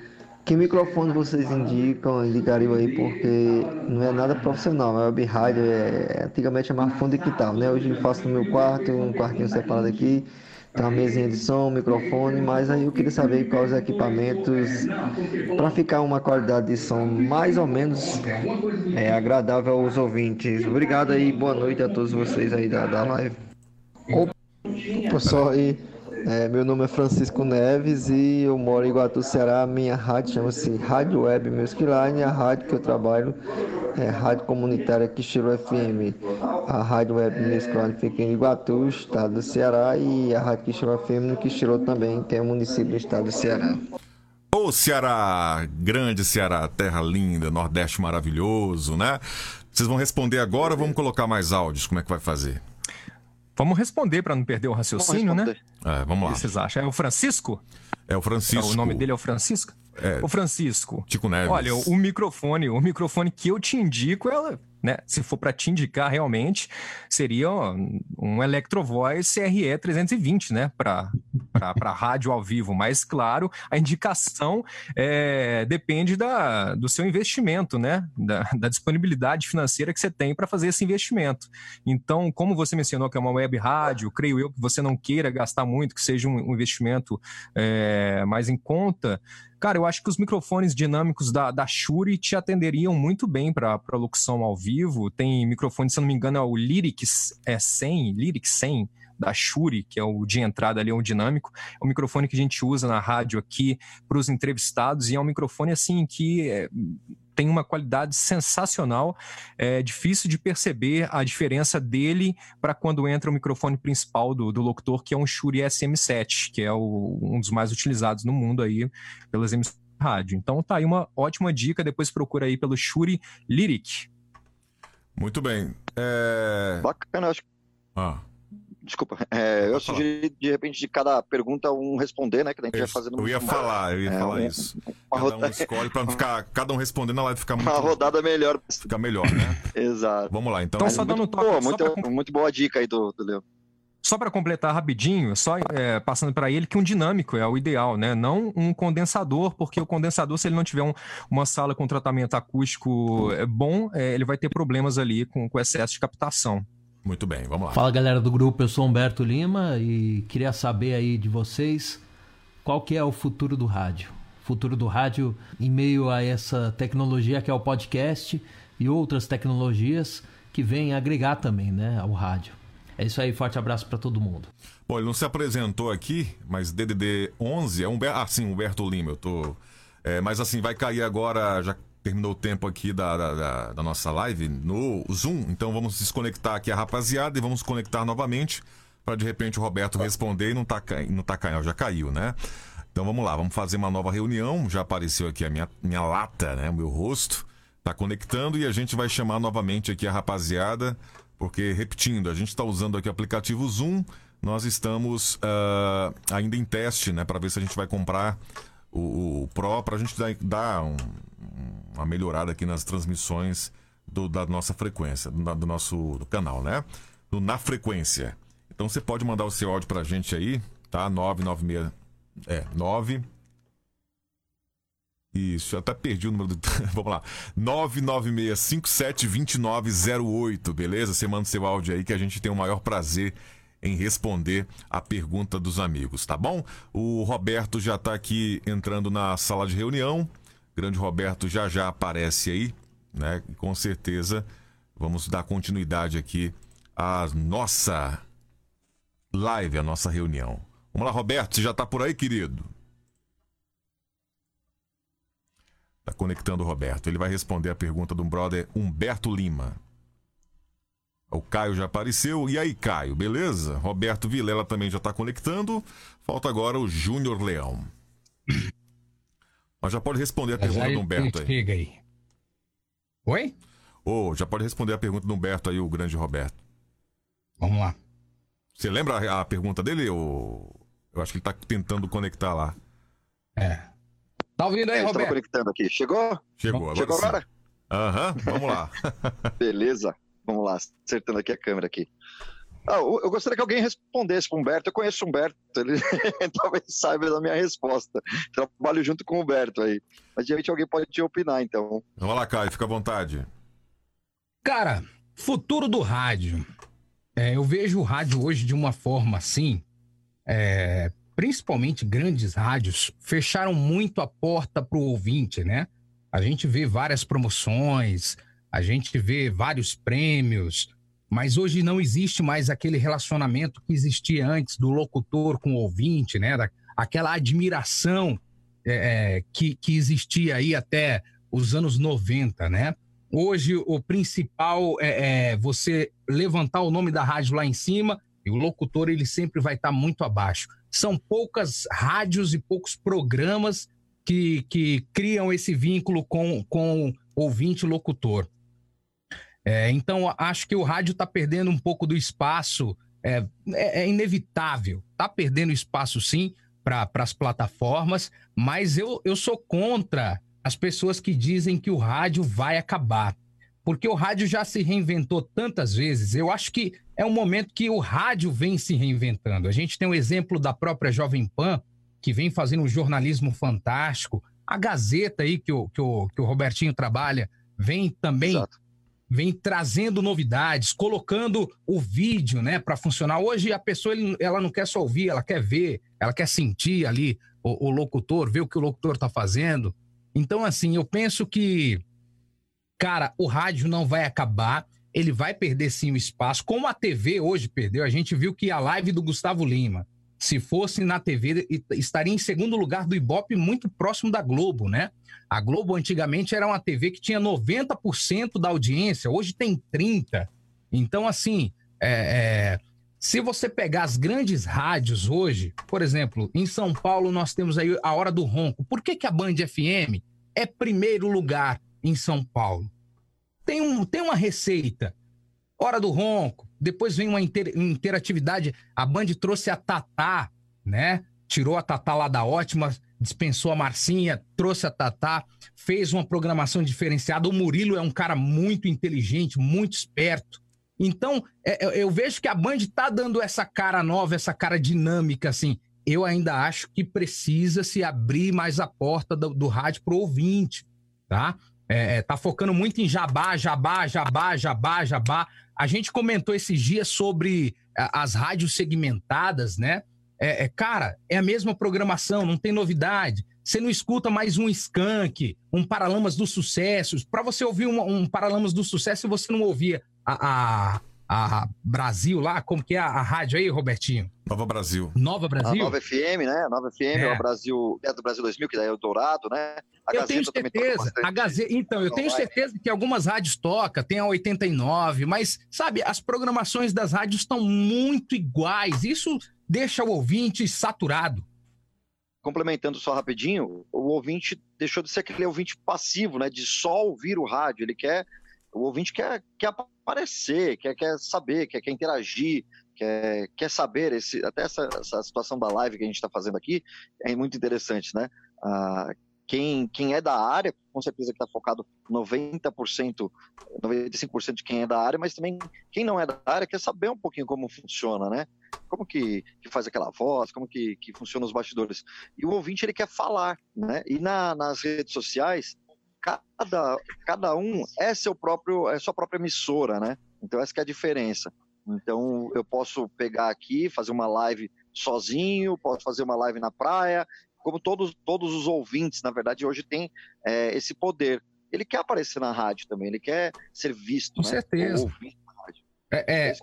que microfone vocês indicam, indicariam aí, porque não é nada profissional, é web rádio, é, antigamente chamava fundo de quintal, né? Hoje eu faço no meu quarto, um quartinho separado aqui, tem uma mesinha de som, um microfone, mas aí eu queria saber quais equipamentos para ficar uma qualidade de som mais ou menos é, agradável aos ouvintes. Obrigado aí, boa noite a todos vocês aí da, da live. Opa, pessoal aí. É, meu nome é Francisco Neves e eu moro em Iguatu, Ceará. Minha rádio chama-se Rádio Web Music Line. A rádio que eu trabalho é Rádio Comunitária Quixiro FM. A Rádio Web Music Line fica em Iguatu, estado do Ceará, e a Rádio Quixiro FM no Quixiro também, que é município do estado do Ceará. Ô Ceará, grande Ceará, terra linda, Nordeste maravilhoso, né? Vocês vão responder agora ou vamos colocar mais áudios? Como é que vai fazer? Vamos responder para não perder o raciocínio, né? É, vamos lá. O que vocês acham? É o Francisco? É o Francisco. É, o nome dele é o Francisco? É. O Francisco. Tico Neves. Olha, o microfone, o microfone que eu te indico, ela né? Se for para te indicar realmente, seria um Electro Voice CRE 320, né? Para rádio ao vivo. Mas, claro, a indicação é, depende da, do seu investimento, né? Da, da disponibilidade financeira que você tem para fazer esse investimento. Então, como você mencionou que é uma web rádio, creio eu que você não queira gastar muito, que seja um, um investimento é, mais em conta. Cara, eu acho que os microfones dinâmicos da, da Shure te atenderiam muito bem para locução ao vivo. Tem microfone, se eu não me engano, é o Lyrics é 100, Lyrics 100 da Shure, que é o de entrada ali, é um dinâmico. É um microfone que a gente usa na rádio aqui para os entrevistados e é um microfone assim que é, tem uma qualidade sensacional. É difícil de perceber a diferença dele para quando entra o microfone principal do, do locutor, que é um Shure SM7, que é o, um dos mais utilizados no mundo aí pelas emissoras de rádio. Então tá aí uma ótima dica, depois procura aí pelo Shure Lyric. Muito bem. É... Bacana, acho. Ah. Desculpa, é, eu sugeri de repente de cada pergunta um responder, né? Que a gente vai fazendo. Eu ia falar, eu ia é, falar um, isso. Cada rodada... um escolhe para não ficar, cada um respondendo, a live ficar muito. Uma rodada melhor. Fica melhor, né? Exato. Vamos lá, então. Então só dando muito, boa, muito, pra... muito boa dica aí do, do Leão. Só para completar rapidinho, só é, passando para ele que um dinâmico é o ideal, né? Não um condensador, porque o condensador, se ele não tiver um, uma sala com tratamento acústico é, bom, é, ele vai ter problemas ali com, com excesso de captação. Muito bem, vamos lá. Fala galera do grupo, eu sou Humberto Lima e queria saber aí de vocês qual que é o futuro do rádio. Futuro do rádio em meio a essa tecnologia que é o podcast e outras tecnologias que vêm agregar também, né, ao rádio. É isso aí, forte abraço para todo mundo. Bom, ele não se apresentou aqui, mas DDD 11 é Humberto, ah, sim, Humberto Lima, eu tô... É, mas assim, vai cair agora, já terminou o tempo aqui da, da, da, nossa live no Zoom, então vamos desconectar aqui a rapaziada e vamos conectar novamente para de repente o Roberto responder e não tá, não tá caindo, já caiu, né? Então vamos lá, vamos fazer uma nova reunião, já apareceu aqui a minha, minha lata, né, o meu rosto, tá conectando e a gente vai chamar novamente aqui a rapaziada, porque, repetindo, a gente está usando aqui o aplicativo Zoom, nós estamos uh, ainda em teste, né, para ver se a gente vai comprar o, o Pro, para a gente dar, dar um, uma melhorada aqui nas transmissões do, da nossa frequência, do, do nosso do canal, né? Do Na Frequência. Então você pode mandar o seu áudio pra gente aí, tá? 996. É, 9. Isso, eu até perdi o número do. Vamos lá. 996572908, beleza? Você manda seu áudio aí que a gente tem o maior prazer em responder a pergunta dos amigos, tá bom? O Roberto já tá aqui entrando na sala de reunião grande Roberto já já aparece aí, né? Com certeza vamos dar continuidade aqui à nossa live, à nossa reunião. Vamos lá, Roberto, você já está por aí, querido? Tá conectando o Roberto. Ele vai responder a pergunta do brother Humberto Lima. O Caio já apareceu. E aí, Caio, beleza? Roberto Vilela também já está conectando. Falta agora o Júnior Leão. Mas já pode responder a pergunta do Humberto aí. Chega aí. Oi? Ô, oh, já pode responder a pergunta do Humberto aí, o grande Roberto. Vamos lá. Você lembra a, a pergunta dele? Ou... Eu acho que ele tá tentando conectar lá. É. Tá ouvindo aí, é, Roberto? conectando aqui. Chegou? Chegou, agora. Chegou agora? Aham, uhum, vamos lá. Beleza. Vamos lá, acertando aqui a câmera aqui. Ah, eu gostaria que alguém respondesse para o Humberto. Eu conheço o Humberto, ele talvez saiba da minha resposta. Trabalho junto com o Humberto aí. Mas de repente alguém pode te opinar, então. Vamos lá, Caio, fica à vontade. Cara, futuro do rádio. É, eu vejo o rádio hoje de uma forma assim. É, principalmente grandes rádios fecharam muito a porta para o ouvinte, né? A gente vê várias promoções, a gente vê vários prêmios, mas hoje não existe mais aquele relacionamento que existia antes do locutor com o ouvinte, né? Da, aquela admiração é, é que, que existia aí até os anos 90, né? Hoje o principal é, é, você levantar o nome da rádio lá em cima e o locutor ele sempre vai estar tá muito abaixo. São poucas rádios e poucos programas que, que criam esse vínculo com, com ouvinte locutor. É, então, acho que o rádio está perdendo um pouco do espaço, é, é, é inevitável, está perdendo espaço sim para as plataformas, mas eu, eu sou contra as pessoas que dizem que o rádio vai acabar. Porque o rádio já se reinventou tantas vezes. Eu acho que é um momento que o rádio vem se reinventando. A gente tem o um exemplo da própria Jovem Pan, que vem fazendo um jornalismo fantástico. A Gazeta aí, que o, que o, que o Robertinho trabalha, vem também Exato vem trazendo novidades, colocando o vídeo, né, para funcionar. Hoje a pessoa ela não quer só ouvir, ela quer ver, ela quer sentir ali o, o locutor, ver o que o locutor está fazendo. Então, assim, eu penso que, cara, o rádio não vai acabar, ele vai perder sim o espaço, como a TV hoje perdeu. A gente viu que a live do Gustavo Lima, se fosse na TV, estaria em segundo lugar do Ibope, muito próximo da Globo, né? A Globo antigamente era uma TV que tinha 90% da audiência, hoje tem 30%. Então, assim, é, é, se você pegar as grandes rádios hoje, por exemplo, em São Paulo nós temos aí a Hora do Ronco. Por que, que a Band FM é primeiro lugar em São Paulo? Tem, um, tem uma receita. Hora do Ronco, depois vem uma inter, interatividade. A Band trouxe a Tatá, né? Tirou a Tatá lá da ótima, dispensou a Marcinha, trouxe a Tatá, fez uma programação diferenciada. O Murilo é um cara muito inteligente, muito esperto. Então, é, é eu vejo que a Band está dando essa cara nova, essa cara dinâmica, assim. Eu ainda acho que precisa se abrir mais a porta do, do rádio para ouvinte, tá? É, é, tá focando muito em jabá, jabá, jabá, jabá, jabá. A gente comentou esses dias sobre as rádios segmentadas, né? É, é, cara, é a mesma programação, não tem novidade. Você não escuta mais um Skank, um Paralamas do Sucesso. Para você ouvir um, um, Paralamas do Sucesso, você não ouvia a, a, a Brasil lá, como que é a, a rádio aí, Robertinho? Nova Brasil. Nova Brasil? A Nova FM, né? A Nova FM, é. o Brasil, é do Brasil 2000, que daí é o Dourado, né? A eu tenho certeza. A Gazeta, então, eu tenho certeza que algumas rádios tocam, tem a 89, mas, sabe, as programações das rádios estão muito iguais. Isso deixa o ouvinte saturado. Complementando só rapidinho, o ouvinte deixou de ser aquele ouvinte passivo, né? De só ouvir o rádio. Ele quer. O ouvinte quer, quer aparecer, quer, quer saber, quer, quer interagir, quer, quer saber. Esse, até essa, essa situação da live que a gente está fazendo aqui é muito interessante, né? Ah, quem, quem é da área, com certeza que está focado 90%, 95% de quem é da área, mas também quem não é da área quer saber um pouquinho como funciona, né? Como que, que faz aquela voz, como que, que funciona os bastidores. E o ouvinte, ele quer falar, né? E na, nas redes sociais, cada, cada um é seu próprio, é sua própria emissora, né? Então essa é a diferença. Então eu posso pegar aqui, fazer uma live sozinho, posso fazer uma live na praia, como todos, todos os ouvintes, na verdade, hoje tem é, esse poder. Ele quer aparecer na rádio também, ele quer ser visto. Com né? certeza. É, é,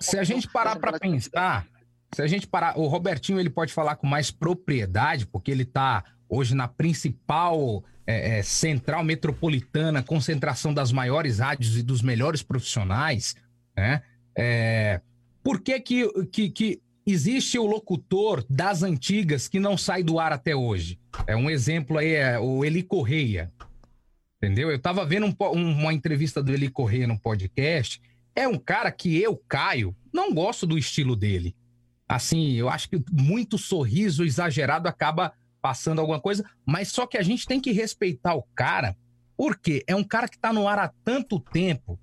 se a gente parar para pensar, se a gente parar, o Robertinho ele pode falar com mais propriedade, porque ele está hoje na principal é, é, central metropolitana, concentração das maiores rádios e dos melhores profissionais, né? É, por que, que, que, que existe o locutor das antigas que não sai do ar até hoje? É um exemplo aí, é o Eli Correia. Entendeu? Eu estava vendo um, uma entrevista do Eli Correia no podcast. É um cara que eu, Caio, não gosto do estilo dele. Assim, eu acho que muito sorriso exagerado acaba passando alguma coisa, mas só que a gente tem que respeitar o cara, porque é um cara que está no ar há tanto tempo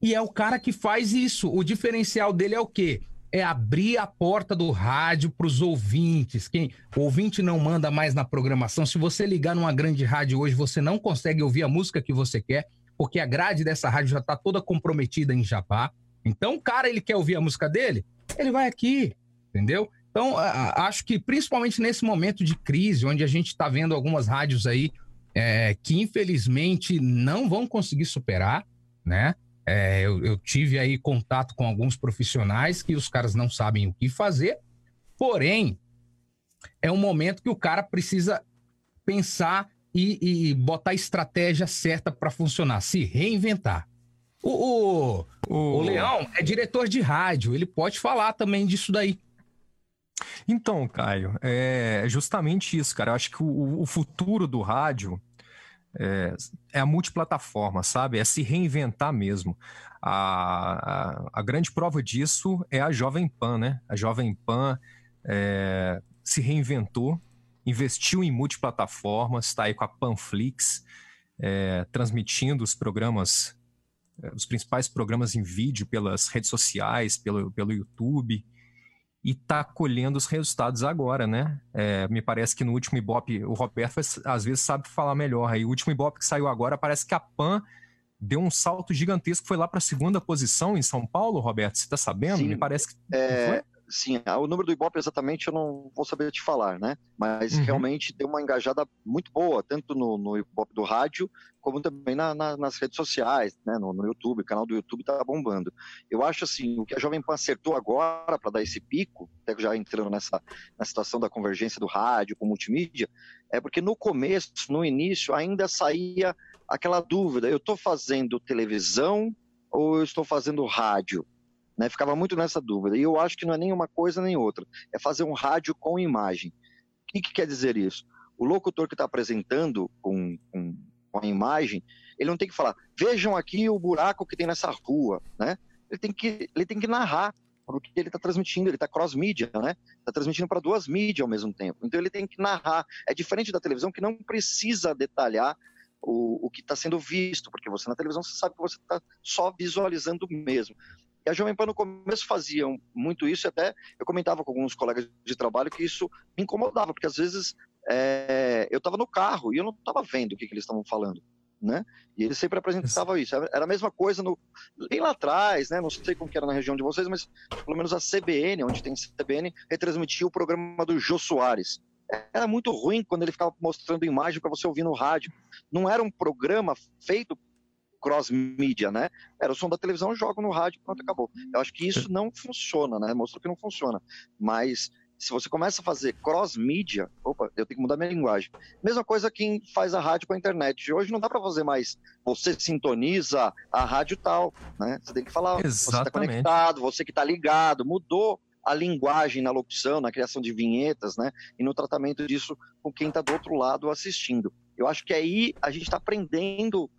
e é o cara que faz isso. O diferencial dele é o quê? É abrir a porta do rádio para os ouvintes. Quem o ouvinte não manda mais na programação. Se você ligar numa grande rádio hoje, você não consegue ouvir a música que você quer, porque a grade dessa rádio já está toda comprometida em Jabá. Então, o cara ele quer ouvir a música dele, ele vai aqui, entendeu? Então, acho que principalmente nesse momento de crise, onde a gente está vendo algumas rádios aí é, que infelizmente não vão conseguir superar, né? É, eu, eu, tive aí contato com alguns profissionais que os caras não sabem o que fazer, porém, é um momento que o cara precisa pensar e, e botar a estratégia certa para funcionar, se reinventar. O, o, o, o Leão é diretor de rádio, ele pode falar também disso daí. Então, Caio, é justamente isso, cara. Eu acho que o, o futuro do rádio é, é, a multiplataforma, sabe? É se reinventar mesmo. A, a, a, grande prova disso é a Jovem Pan, né? A Jovem Pan é, se reinventou, investiu em multiplataformas, está aí com a Panflix, é, transmitindo os programas, é, os principais programas em vídeo pelas redes sociais, pelo, pelo YouTube e está colhendo os resultados agora, né? É, me parece que no último Ibope, o Roberto às vezes sabe falar melhor. Aí o último Ibope que saiu agora, parece que a PAN deu um salto gigantesco, foi lá para a segunda posição em São Paulo, Roberto. Você está sabendo? Sim, me parece que. É, sim, o número do Ibope exatamente eu não vou saber te falar, né? Mas uhum. realmente deu uma engajada muito boa, tanto no, no Ibope do rádio como também na, na, nas redes sociais, né, no, no, YouTube, o canal do YouTube está bombando. Eu acho assim, o que a Jovem Pan acertou agora para dar esse pico, até já entrando nessa na situação da convergência do rádio com multimídia, é porque no começo, no início, ainda saía aquela dúvida: eu estou fazendo televisão ou eu estou fazendo rádio? Né, ficava muito nessa dúvida. E eu acho que não é nem uma coisa nem outra. É fazer um rádio com imagem. O que, que quer dizer isso? O locutor que está apresentando com, com com a imagem, ele não tem que falar, vejam aqui o buraco que tem nessa rua, né? Ele tem que, ele tem que narrar o que ele está transmitindo, ele está cross-mídia, né? Está transmitindo para duas mídias ao mesmo tempo. Então ele tem que narrar. É diferente da televisão que não precisa detalhar o, o que está sendo visto, porque você na televisão você sabe que você está só visualizando mesmo. E a Jovem Pan no começo fazia muito isso, até eu comentava com alguns colegas de trabalho que isso me incomodava, porque às vezes é, eu estava no carro e eu não estava vendo o que, que eles estavam falando. Né? E eles sempre apresentavam isso. Era a mesma coisa no, bem lá atrás, né? Não sei como que era na região de vocês, mas pelo menos a CBN, onde tem CBN, retransmitia o programa do Jô Soares. Era muito ruim quando ele ficava mostrando imagem para você ouvir no rádio. Não era um programa feito cross-mídia, né? Era o som da televisão, jogo no rádio, pronto, acabou. Eu acho que isso não funciona, né? Mostrou que não funciona. Mas se você começa a fazer cross-mídia, opa, eu tenho que mudar minha linguagem. Mesma coisa quem faz a rádio com a internet. Hoje não dá para fazer mais, você sintoniza a rádio tal, né? Você tem que falar, Exatamente. você está conectado, você que está ligado, mudou a linguagem na locução, na criação de vinhetas, né? E no tratamento disso com quem está do outro lado assistindo. Eu acho que aí a gente está aprendendo,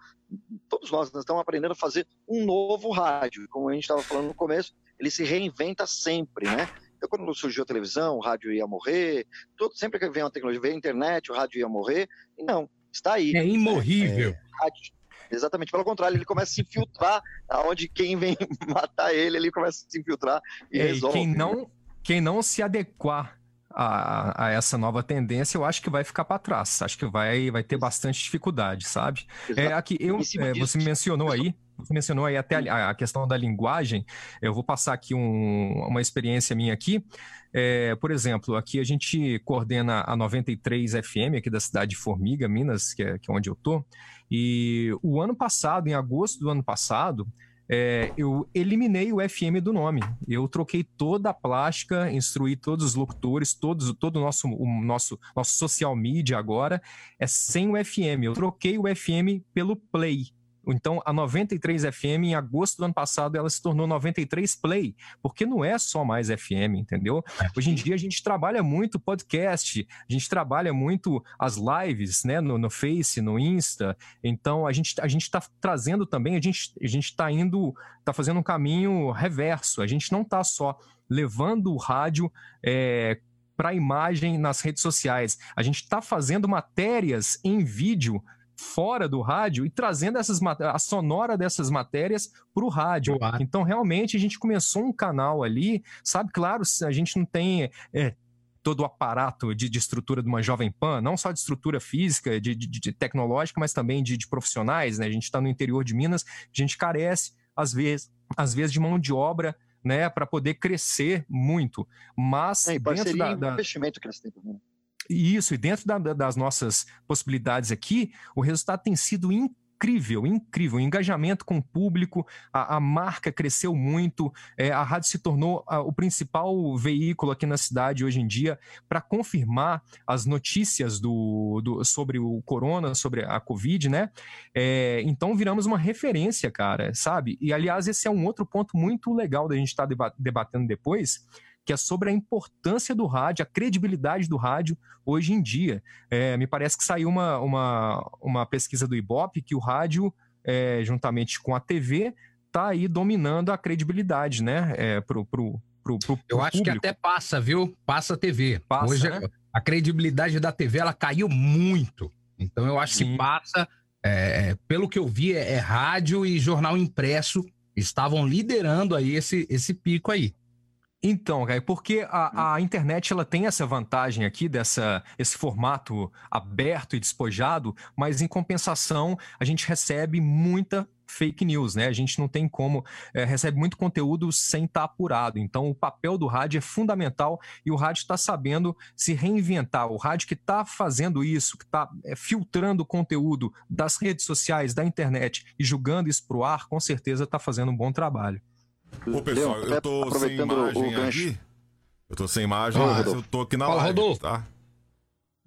todos nós, nós estamos aprendendo a fazer um novo rádio. Como a gente estava falando no começo, ele se reinventa sempre, né? Então, quando surgiu a televisão, o rádio ia morrer. Tudo, sempre que vem uma tecnologia, vem a internet, o rádio ia morrer. E não, está aí. É imorrível. É, rádio, Exatamente, pelo contrário, ele começa a se infiltrar aonde quem vem matar ele, ele começa a se infiltrar e É, resolve. quem não, quem não se adequar a, a essa nova tendência, eu acho que vai ficar para trás. Acho que vai, vai ter bastante dificuldade, sabe? É, aqui, eu, Em cima é, você mencionou aí, você mencionou aí até a, a questão da linguagem. Eu vou passar aqui um- uma experiência minha aqui. É, por exemplo, aqui a gente coordena a 93 FM aqui da cidade de Formiga, Minas, que é, que é onde eu tô. E o ano passado, em agosto do ano passado, é, eu eliminei o FM do nome. Eu troquei toda a plástica, instruí todos os locutores, todos, todo o nosso, o nosso, nosso social media agora é sem o FM. Eu troquei o FM pelo Play. Então, a 93 FM, em agosto do ano passado, ela se tornou 93 Play, porque não é só mais FM, entendeu? Hoje em dia a gente trabalha muito podcast, a gente trabalha muito as lives, né, no, no Face, no Insta. Então, a gente a gente está trazendo também, a gente a gente está indo, está fazendo um caminho reverso. A gente não está só levando o rádio é, para a imagem nas redes sociais. A gente está fazendo matérias em vídeo fora do rádio e trazendo essas a sonora dessas matérias para o rádio. Então, realmente, a gente começou um canal ali, sabe? Claro, a gente não tem é, todo o aparato de, de estrutura de uma Jovem Pan, não só de estrutura física, de, de- de tecnológica, mas também de, de profissionais, né? A gente está no interior de Minas, a gente carece, às vezes, às vezes de mão de obra, né, para poder crescer muito. Mas É, e dentro parceria da, da, investimento que eles têm também. Isso, e dentro da- da- das nossas possibilidades aqui, o resultado tem sido incrível, incrível. O engajamento com o público, a, a marca cresceu muito, é, a rádio se tornou ah, o principal veículo aqui na cidade hoje em dia para confirmar as notícias do, do- sobre o corona, sobre a Covid, né? É, então viramos uma referência, cara, sabe? E aliás, esse é um outro ponto muito legal da gente estar deba- debatendo depois que é sobre a importância do rádio, a credibilidade do rádio hoje em dia. É, me parece que saiu uma, uma, uma pesquisa do Ibope que o rádio, é, juntamente com a TV, está aí dominando a credibilidade, né? É, pro, pro, pro, pro, Eu acho que público. até passa, viu? Passa a TV. Passa, Hoje né? a credibilidade da TV ela caiu muito. Então eu acho Sim. que passa. é, pelo que eu vi, é, é rádio e jornal impresso estavam liderando aí esse, esse pico aí. Então, Caio, porque a, a internet ela tem essa vantagem aqui, dessa, esse formato aberto e despojado, mas em compensação a gente recebe muita fake news, né? A gente não tem como, é, recebe muito conteúdo sem estar apurado. Então, o papel do rádio é fundamental e o rádio está sabendo se reinventar. O rádio que está fazendo isso, que está filtrando o conteúdo das redes sociais, da internet e julgando isso para o ar, com certeza está fazendo um bom trabalho. Ô, pessoal, Leon, eu tô sem imagem aqui. Eu tô sem imagem, Fala, mas Rodolfo. eu tô aqui na Fala, live, Rodolfo. tá?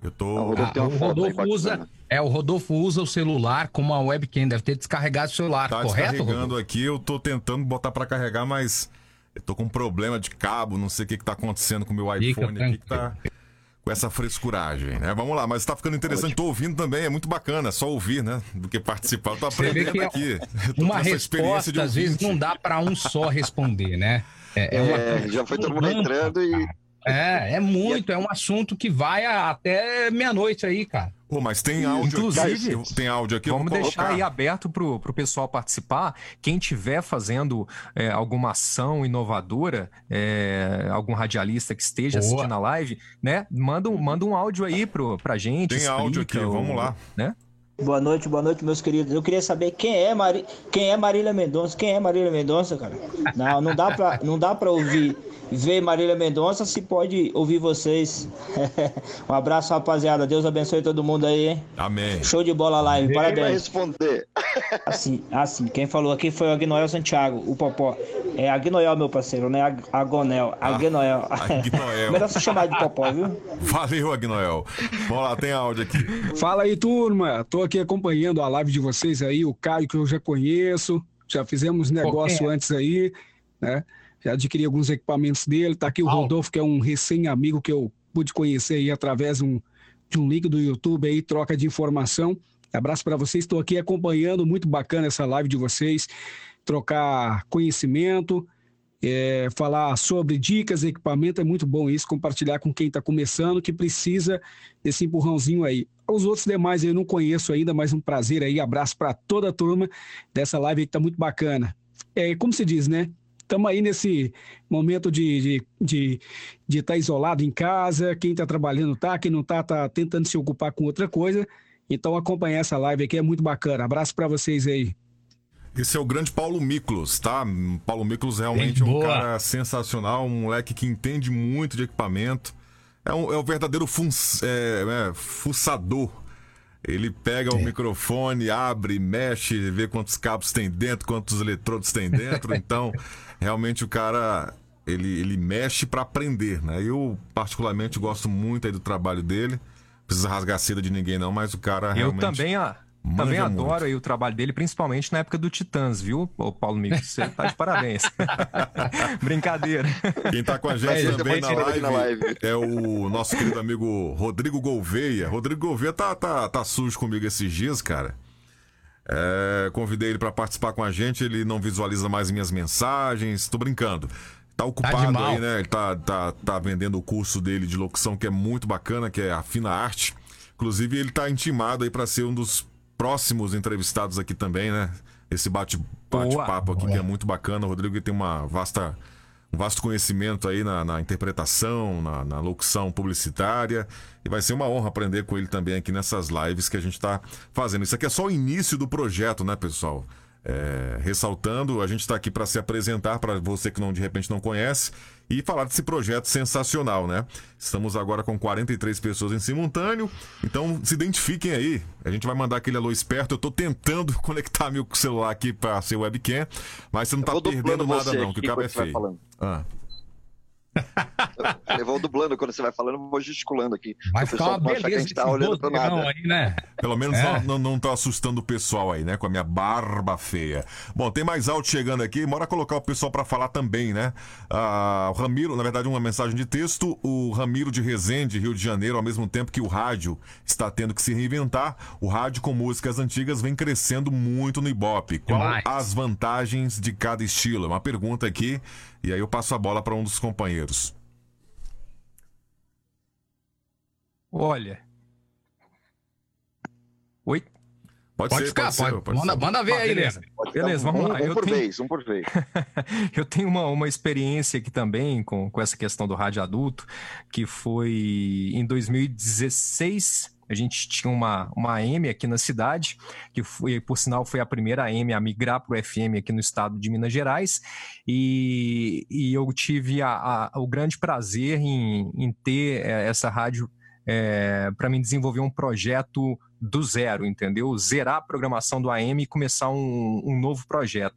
Eu Ah, tô... o Rodolfo Ah, uma o aí Rodolfo bacana. usa, é, o Rodolfo usa o celular como uma webcam, deve ter descarregado o celular, Tá correto, descarregando Rodolfo? aqui, eu tô tentando botar pra carregar, mas eu tô com um problema de cabo, não sei o que que tá acontecendo com o meu Fica iPhone aqui que tá com essa frescuragem, né? Vamos lá, mas tá ficando interessante, tô ouvindo também, é muito bacana, só ouvir, né? Do que participar, vê aprendendo que é aqui. Uma com essa experiência resposta, de às vezes, não dá para um só responder, né? É, é uma É, já foi todo mundo entrando e É, é muito, é um assunto que vai até meia-noite aí, cara. Pô, mas tem áudio Inclusive, aqui, tem áudio aqui, Vamos deixar aí aberto para o pessoal participar. Quem tiver fazendo é, alguma ação inovadora, é, algum radialista que esteja Boa. assistindo a live, né? Manda um, manda um áudio aí pro, pra gente. Tem áudio aqui, explica o- vamos lá. Né? Boa noite, boa noite, meus queridos. Eu queria saber quem é, Mari... quem é Marília Mendonça. Quem é Marília Mendonça, cara? Não, não dá pra, não dá pra ouvir, ver Marília Mendonça se pode ouvir vocês. um abraço, rapaziada. Deus abençoe todo mundo aí, hein? Amém. Show de bola live, Quem vai parabéns. responder? Assim, assim, quem falou aqui foi o Agnoel Santiago, o Popó. É Agnoel, meu parceiro, né? Ag- Agonel, Agnoel. Agnoel. Melhor se chamar de Popó, viu? Valeu, Agnoel. Vamos lá, tem áudio aqui. Fala aí, turma. Tô aqui acompanhando a live de vocês aí, o Caio que eu já conheço, já fizemos negócio é? antes aí, né? Já adquiri alguns equipamentos dele. Tá aqui o? Rodolfo, que é um recém-amigo que eu pude conhecer aí através de um, de um link do YouTube aí, troca de informação. Abraço para vocês, estou aqui acompanhando, muito bacana essa live de vocês, trocar conhecimento, é, falar sobre dicas, equipamento, é muito bom isso, compartilhar com quem está começando, que precisa desse empurrãozinho aí. Os outros demais eu não conheço ainda, mas um prazer aí, abraço para toda a turma dessa live que tá muito bacana. É, como se diz, né? Estamos aí nesse momento de estar de, de, tá isolado em casa, quem está trabalhando tá, quem não tá, tá tentando se ocupar com outra coisa. Então acompanhar essa live aqui é muito bacana. Abraço para vocês aí. Esse é o grande Paulo Miklos, tá? Paulo Miklos realmente é um cara sensacional, um moleque que entende muito de equipamento. É um, é um verdadeiro fun, é, é, fuçador. Ele pega o microfone, abre, mexe, vê quantos cabos tem dentro, quantos eletrodos tem dentro. Então, realmente o cara ele, ele mexe para aprender, né? Eu particularmente gosto muito aí do trabalho dele. Precisa rasgar seda de ninguém não, mas o cara Eu realmente também, ah, manja também muito. adoro aí o trabalho dele, principalmente na época do Titãs, viu, Ô, Paulo Mix? Você tá de parabéns. Brincadeira. Quem tá com a gente É, também na depois live, na live. é o nosso querido amigo Rodrigo Gouveia. Rodrigo Gouveia tá, tá, tá sujo comigo esses dias, cara. É, convidei ele pra participar com a gente, ele não visualiza mais minhas mensagens, tô brincando. Tá ocupado mal. aí, né? Ele tá, tá, tá vendendo o curso dele de locução, que é muito bacana, que é a Fina Arte. Inclusive, ele tá intimado aí pra ser um dos próximos entrevistados aqui também, né? Esse bate- bate-papo aqui, que é muito bacana. O Rodrigo tem uma vasta um vasto conhecimento aí na, na interpretação, na, na locução publicitária. E vai ser uma honra aprender com ele também aqui nessas lives que a gente está fazendo. Isso aqui é só o início do projeto, né, pessoal? É, ressaltando, a gente está aqui para se apresentar para você que não de repente não conhece e falar desse projeto sensacional, né? Estamos agora com 43 pessoas em simultâneo, então se identifiquem aí. A gente vai mandar aquele alô esperto. Eu tô tentando conectar meu celular aqui para ser webcam, mas você não Eu tá perdendo nada não, que o cabo é feio. Ah. Eu vou dublando quando você vai falando, eu vou gesticulando aqui. Vai O ficar pessoal uma achar que a beleza gente tá olhando pra nada. aí, né? Pelo menos É. não, não, não tô assustando o pessoal aí, né? Com a minha barba feia. Bom, tem mais áudio chegando aqui. Bora colocar o pessoal pra falar também, né? Ah, o Ramiro, na verdade, uma mensagem de texto. O Ramiro de Resende, Rio de Janeiro, ao mesmo tempo que o rádio está tendo que se reinventar, o rádio com músicas antigas vem crescendo muito no Ibope. Qual Demais. as vantagens de cada estilo? É uma pergunta aqui. E aí eu passo a bola pra um dos companheiros. Olha. Oi? Pode, Pode ser, ficar, pode, ser, pode. pode Manda, ser. manda ver Ah, aí, beleza. Beleza, um, vamos um, lá. Um Eu por tenho- vez, um por vez. Eu tenho uma, uma experiência aqui também com, com essa questão do rádio adulto, que foi em 2016. A gente tinha uma, uma AM aqui na cidade, que foi, por sinal foi a primeira AM a migrar para o FM aqui no estado de Minas Gerais, e, e eu tive a- a- o grande prazer em, em ter eh, essa rádio para mim desenvolver um projeto do zero, entendeu? Zerar a programação do AM e começar um, um novo projeto.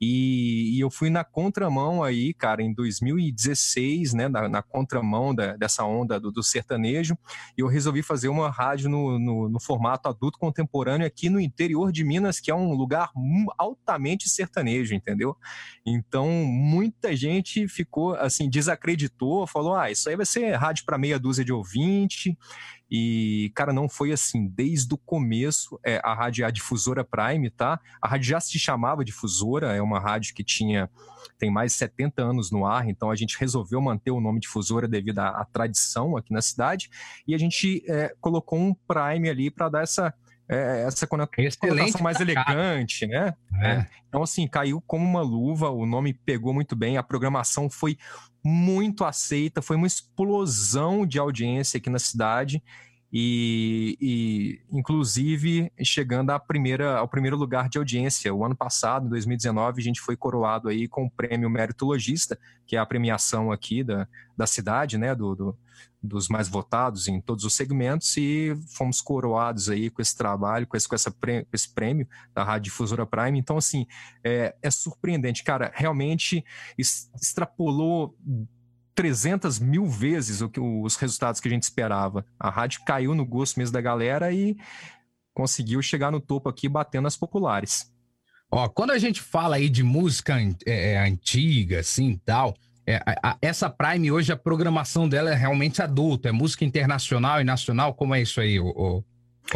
E, e eu fui na contramão aí, cara, em 2016, né, na, na contramão da- dessa onda do, do sertanejo, e eu resolvi fazer uma rádio no, no, no formato adulto contemporâneo aqui no interior de Minas, que é um lugar altamente sertanejo, entendeu? Então, muita gente ficou, assim, desacreditou, falou, ah, isso aí vai ser rádio para meia dúzia de ouvinte, e, cara, não foi assim. Desde o começo, é, a rádio é a difusora Prime, tá? A rádio já se chamava difusora, é uma rádio que tinha tem mais de 70 anos no ar, então a gente resolveu manter o nome difusora devido à, à tradição aqui na cidade, e a gente é, colocou um Prime ali para dar essa, é, essa conotação mais elegante, né? É. Então, assim, caiu como uma luva, o nome pegou muito bem, a programação foi muito aceita, foi uma explosão de audiência aqui na cidade. E, e, inclusive chegando à primeira, ao primeiro lugar de audiência. O ano passado, em 2019, a gente foi coroado aí com o prêmio Meritologista, que é a premiação aqui da, da cidade, né, do, do dos mais votados em todos os segmentos e fomos coroados aí com esse trabalho, com esse, com essa, com esse prêmio da Rádio Difusora Prime. Então, assim, é, é surpreendente, cara, realmente extrapolou 300 mil vezes o que, os resultados que a gente esperava. A rádio caiu no gosto mesmo da galera e conseguiu chegar no topo aqui, batendo as populares. Ó, quando a gente fala aí de música é, é antiga, assim, tal, é, a, essa Prime hoje, a programação dela é realmente adulta, é música internacional e nacional, como é isso aí, o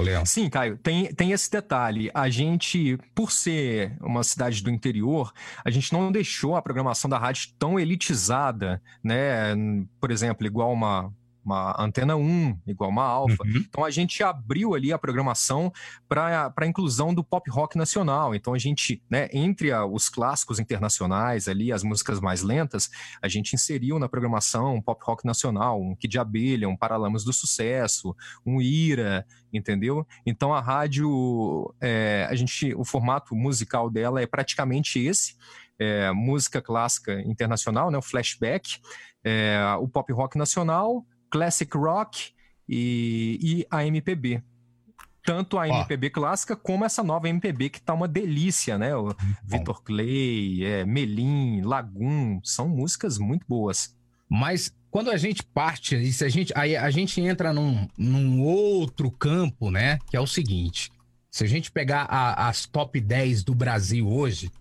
Leão? Sim, Caio, tem, tem esse detalhe. A gente, por ser uma cidade do interior, a gente não deixou a programação da rádio tão elitizada, né? Por exemplo, igual uma, uma antena 1, igual uma alfa. Uhum. Então a gente abriu ali a programação para a inclusão do pop rock nacional. Então a gente, né, entre a, os clássicos internacionais ali, as músicas mais lentas, a gente inseriu na programação um pop rock nacional, um Kid Abelha, um Paralamas do Sucesso, um Ira, entendeu? Então a rádio, é, a gente, o formato musical dela é praticamente esse. É, música clássica internacional, né, o flashback, é, o pop rock nacional, classic rock e, e a MPB. Tanto a MPB clássica como essa nova MPB que tá uma delícia, né? O Vitor Clay, é, Melim, Lagoon, são músicas muito boas. Mas quando a gente parte, a gente, aí a gente entra num, num outro campo, né? Que é o seguinte: se a gente pegar a, as top 10 do Brasil hoje,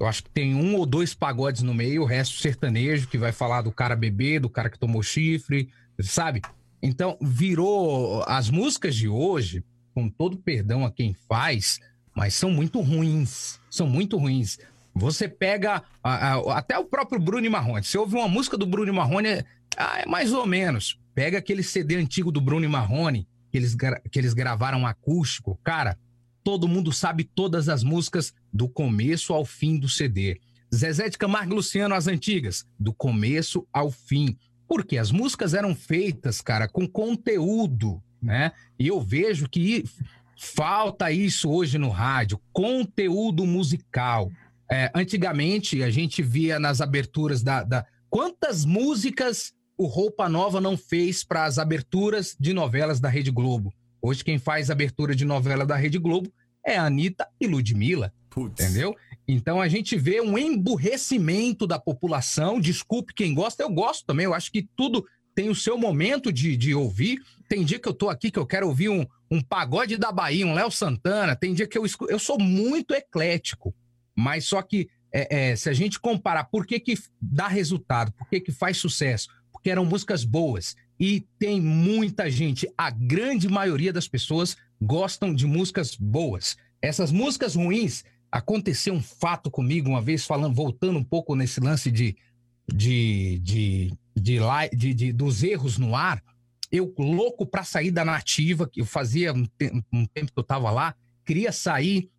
eu acho que tem um ou dois pagodes no meio, o resto sertanejo, que vai falar do cara bebê, do cara que tomou chifre, sabe? Então, virou. As músicas de hoje, com todo perdão a quem faz, mas são muito ruins. São muito ruins. Você pega a, a, até o próprio Bruno Marrone. Você ouve uma música do Bruno Marrone, é, ah, é mais ou menos. Pega aquele CD antigo do Bruno Marrone, que eles, que eles gravaram acústico. Cara, todo mundo sabe todas as músicas do começo ao fim do CD. Zezé de Camargo e Luciano, as antigas, do começo ao fim. Porque as músicas eram feitas, cara, com conteúdo, né? E eu vejo que falta isso hoje no rádio, conteúdo musical. É, antigamente, a gente via nas aberturas da, da... Quantas músicas o Roupa Nova não fez para as aberturas de novelas da Rede Globo? Hoje, quem faz abertura de novela da Rede Globo é a Anitta e Ludmilla. Putz. Entendeu? Então a gente vê um emburrecimento da população. Desculpe quem gosta, eu gosto também. Eu acho que tudo tem o seu momento de, de ouvir. Tem dia que eu tô aqui que eu quero ouvir um, um pagode da Bahia, um Léo Santana. Tem dia que eu escuto. Eu sou muito eclético, mas só que é, é, se a gente comparar por que, que dá resultado, por que, que faz sucesso, porque eram músicas boas. E tem muita gente, a grande maioria das pessoas gostam de músicas boas. Essas músicas ruins aconteceu um fato comigo uma vez, falando, voltando um pouco nesse lance de, de, de, de, de, de dos erros no ar. Eu, louco para sair da nativa, que eu fazia um, te um, tempo que eu tava lá, queria sair.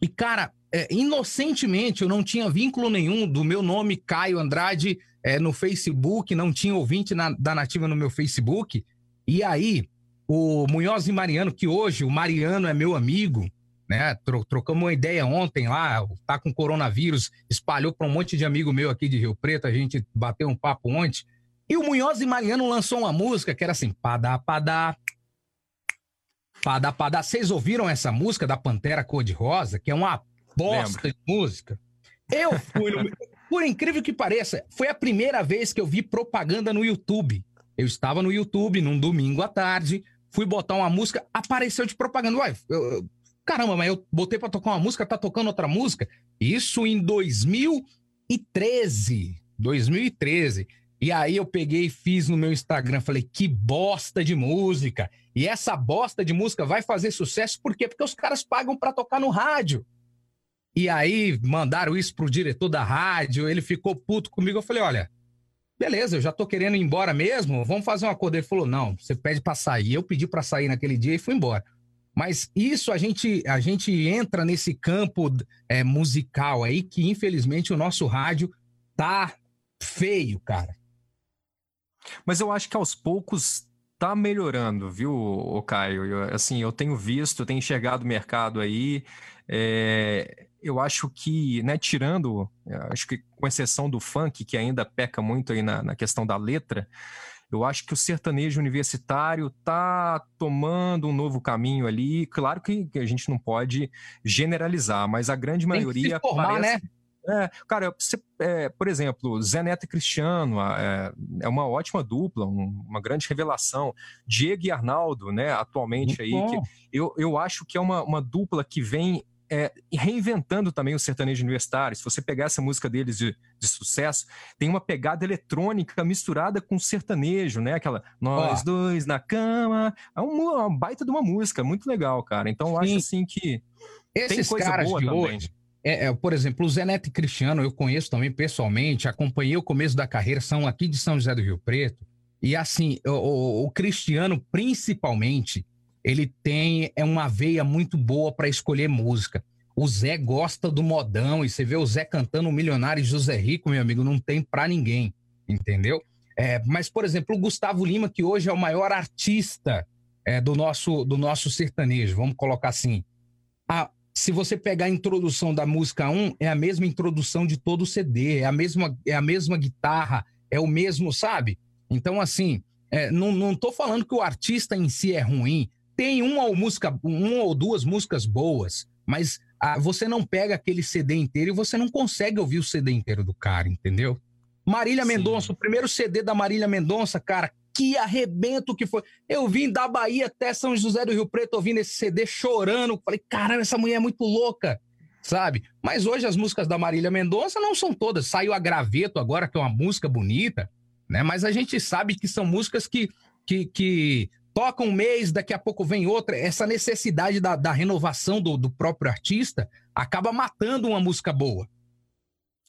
E, cara, é, inocentemente, eu não tinha vínculo nenhum do meu nome, Caio Andrade, é, no Facebook, não tinha ouvinte na, da nativa no meu Facebook. E aí, o Munhoz e Mariano, que hoje o Mariano é meu amigo, né? Trocamos uma ideia ontem lá, tá com coronavírus, espalhou para um monte de amigo meu aqui de Rio Preto, a gente bateu um papo ontem. E o Munhoz e Mariano lançou uma música que era assim, padá, padá, padá, padá. Vocês ouviram essa música da Pantera Cor-de-Rosa, que é uma bosta de música? Eu fui no... Por incrível que pareça, foi a primeira vez que eu vi propaganda no YouTube. Eu estava no YouTube num domingo à tarde, fui botar uma música, apareceu de propaganda. Uai, eu, Caramba, mas eu botei para tocar uma música, tá tocando outra música. Isso em 2013. 2013. E aí eu peguei e fiz no meu Instagram, falei, que bosta de música. E essa bosta de música vai fazer sucesso por quê? Porque os caras pagam para tocar no rádio. E aí mandaram isso pro diretor da rádio, ele ficou puto comigo. Eu falei, olha, beleza, eu já tô querendo ir embora mesmo, vamos fazer um acordo. Ele falou, não, você pede para sair. Eu pedi para sair naquele dia e fui embora. Mas isso a gente, a gente entra nesse campo é, musical aí que, infelizmente, o nosso rádio tá feio, cara. Mas eu acho que aos poucos tá melhorando, viu, o Caio? Eu, assim, eu tenho visto, eu tenho enxergado o mercado aí. É, eu acho que, né, tirando, acho que com exceção do funk, que ainda peca muito aí na, na questão da letra, eu acho que o sertanejo universitário está tomando um novo caminho ali. Claro que, a gente não pode generalizar, mas a grande maioria. Tem que se formar, parece... né? É, cara, você, é, por exemplo, Zé Neto e Cristiano é, é uma ótima dupla, um, uma grande revelação. Diego e Arnaldo, né, atualmente Muito aí, eu, eu acho que é uma, uma dupla que vem é, reinventando também o sertanejo universitário. Se você pegar essa música deles de, de sucesso, tem uma pegada eletrônica misturada com sertanejo, né? Aquela Nós Dois na Cama. É uma, uma, baita de uma música, muito legal, cara. Então eu acho assim que. Esses caras de também. hoje. É, é, por exemplo, o Zé Neto e Cristiano, eu conheço também pessoalmente, acompanhei o começo da carreira, são aqui de São José do Rio Preto. E assim, o, o, o Cristiano, principalmente, ele tem é uma veia muito boa para escolher música. O Zé gosta do modão e você vê o Zé cantando o Milionário José Rico, meu amigo, não tem para ninguém, entendeu? É, mas, por exemplo, o Gustavo Lima, que hoje é o maior artista é, do, nosso, do nosso sertanejo, vamos colocar assim. A, se você pegar a introdução da música 1, é a mesma introdução de todo o CD, é a mesma, é a mesma guitarra, é o mesmo, sabe? Então, assim, é, não, não tô falando que o artista em si é ruim, tem uma ou, música, uma ou duas músicas boas, mas ah, você não pega aquele CD inteiro e você não consegue ouvir o CD inteiro do cara, entendeu? Marília Mendonça, o primeiro CD da Marília Mendonça, cara, que arrebento que foi. Eu vim da Bahia até São José do Rio Preto ouvindo esse CD chorando. Falei, caramba, essa mulher é muito louca, sabe? Mas hoje as músicas da Marília Mendonça não são todas. Saiu a Graveto agora, que é uma música bonita, né? Mas a gente sabe que são músicas que, que, que toca um mês, daqui a pouco vem outra. Essa necessidade da, da renovação do, do próprio artista acaba matando uma música boa.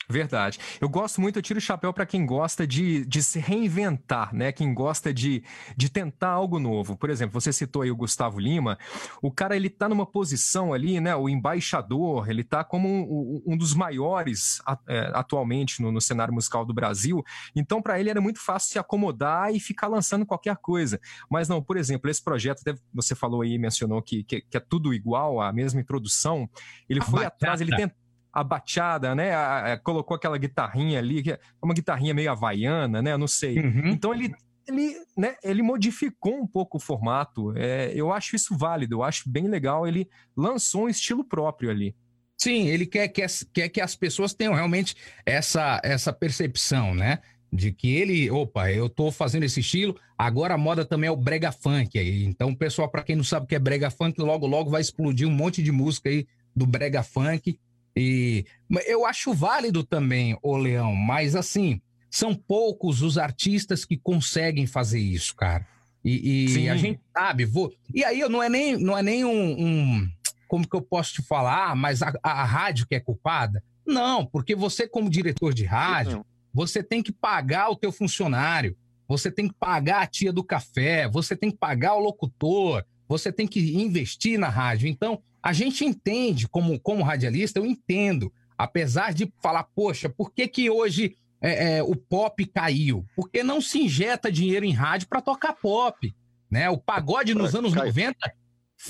Verdade. Eu gosto muito, eu tiro o chapéu para quem gosta de, de se reinventar, né? Quem gosta de, de tentar algo novo. Por exemplo, você citou aí o Gustavo Lima. O cara, ele tá numa posição ali, né? O embaixador, ele tá como um, um dos maiores é, atualmente no, no, cenário musical do Brasil. Então, para ele era muito fácil se acomodar e ficar lançando qualquer coisa. Mas não, por exemplo, esse projeto, você falou aí, mencionou que, que, que é tudo igual, a mesma introdução. Ele foi atrás, ele tentou a bateada, né? A, a, colocou aquela guitarrinha ali, que é uma guitarrinha meio havaiana, né? Eu não sei. Uhum. Então ele, ele, né, ele modificou um pouco o formato. É, eu acho isso válido, eu acho bem legal. Ele lançou um estilo próprio ali. Sim, ele quer, quer, quer que as pessoas tenham realmente essa, essa percepção, né? De que ele, opa, eu tô fazendo esse estilo, agora a moda também é o brega funk aí. Então, pessoal, para quem não sabe o que é brega funk, logo logo vai explodir um monte de música aí do brega funk e eu acho válido também, o Leão, mas assim, são poucos os artistas que conseguem fazer isso, cara. E, e a gente sabe, vou. E aí não é nem, não é nem um, um como que eu posso te falar, ah, mas a, a, rádio que é culpada? Não, porque você, como diretor de rádio, você tem que pagar o teu funcionário, você tem que pagar a tia do café, você tem que pagar o locutor, você tem que investir na rádio. Então, a gente entende, como, como radialista, eu entendo, apesar de falar, poxa, por que, que hoje é, é, o pop caiu? Porque não se injeta dinheiro em rádio para tocar pop. Né? O pagode nos anos 90,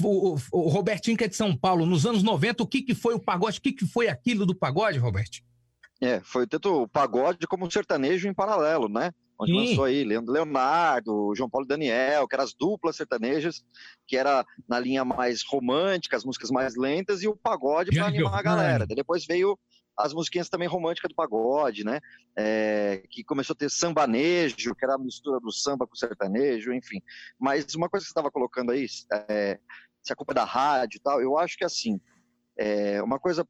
o, o, Robertinho que é de São Paulo, nos anos 90, o que, que foi o pagode? O que, que foi aquilo do pagode, Roberto? É, foi tanto o pagode como o sertanejo em paralelo, né? Onde Sim. lançou aí Leonardo, João Paulo Daniel, que eram as duplas sertanejas, que era na linha mais romântica, as músicas mais lentas, e o pagode para animar a galera. Depois veio as musiquinhas também românticas do pagode, né? É, que começou a ter sambanejo, que era a mistura do samba com o sertanejo, enfim. Mas uma coisa que você estava colocando aí, é, se a culpa é da rádio e tal, eu acho que assim, é, uma coisa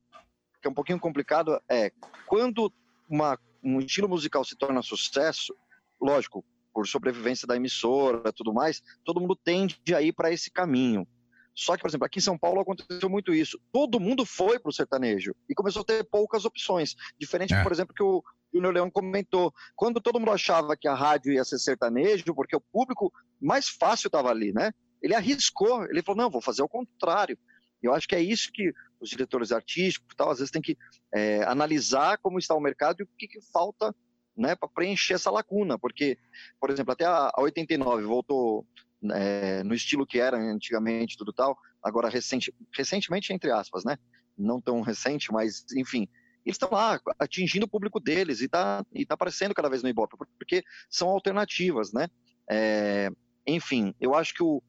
que é um pouquinho complicado é quando uma, um estilo musical se torna sucesso, lógico, por sobrevivência da emissora e tudo mais, todo mundo tende a ir para esse caminho. Só que, por exemplo, aqui em São Paulo aconteceu muito isso. Todo mundo foi para o sertanejo e começou a ter poucas opções. Diferente, é. por exemplo, que o Júnior Leão comentou. Quando todo mundo achava que a rádio ia ser sertanejo, porque o público mais fácil estava ali, né? Ele arriscou, ele falou: não, vou fazer o contrário. Eu acho que é isso que os diretores artísticos, tal, às vezes, tem que é, analisar como está o mercado e o que, que falta né, para preencher essa lacuna, porque, por exemplo, até a, a 89 voltou é, no estilo que era antigamente, tudo tal, agora recente, recentemente, entre aspas, né, não tão recente, mas enfim, eles estão lá atingindo o público deles e está e tá aparecendo cada vez no Ibope, porque são alternativas, né? É, enfim, eu acho que o,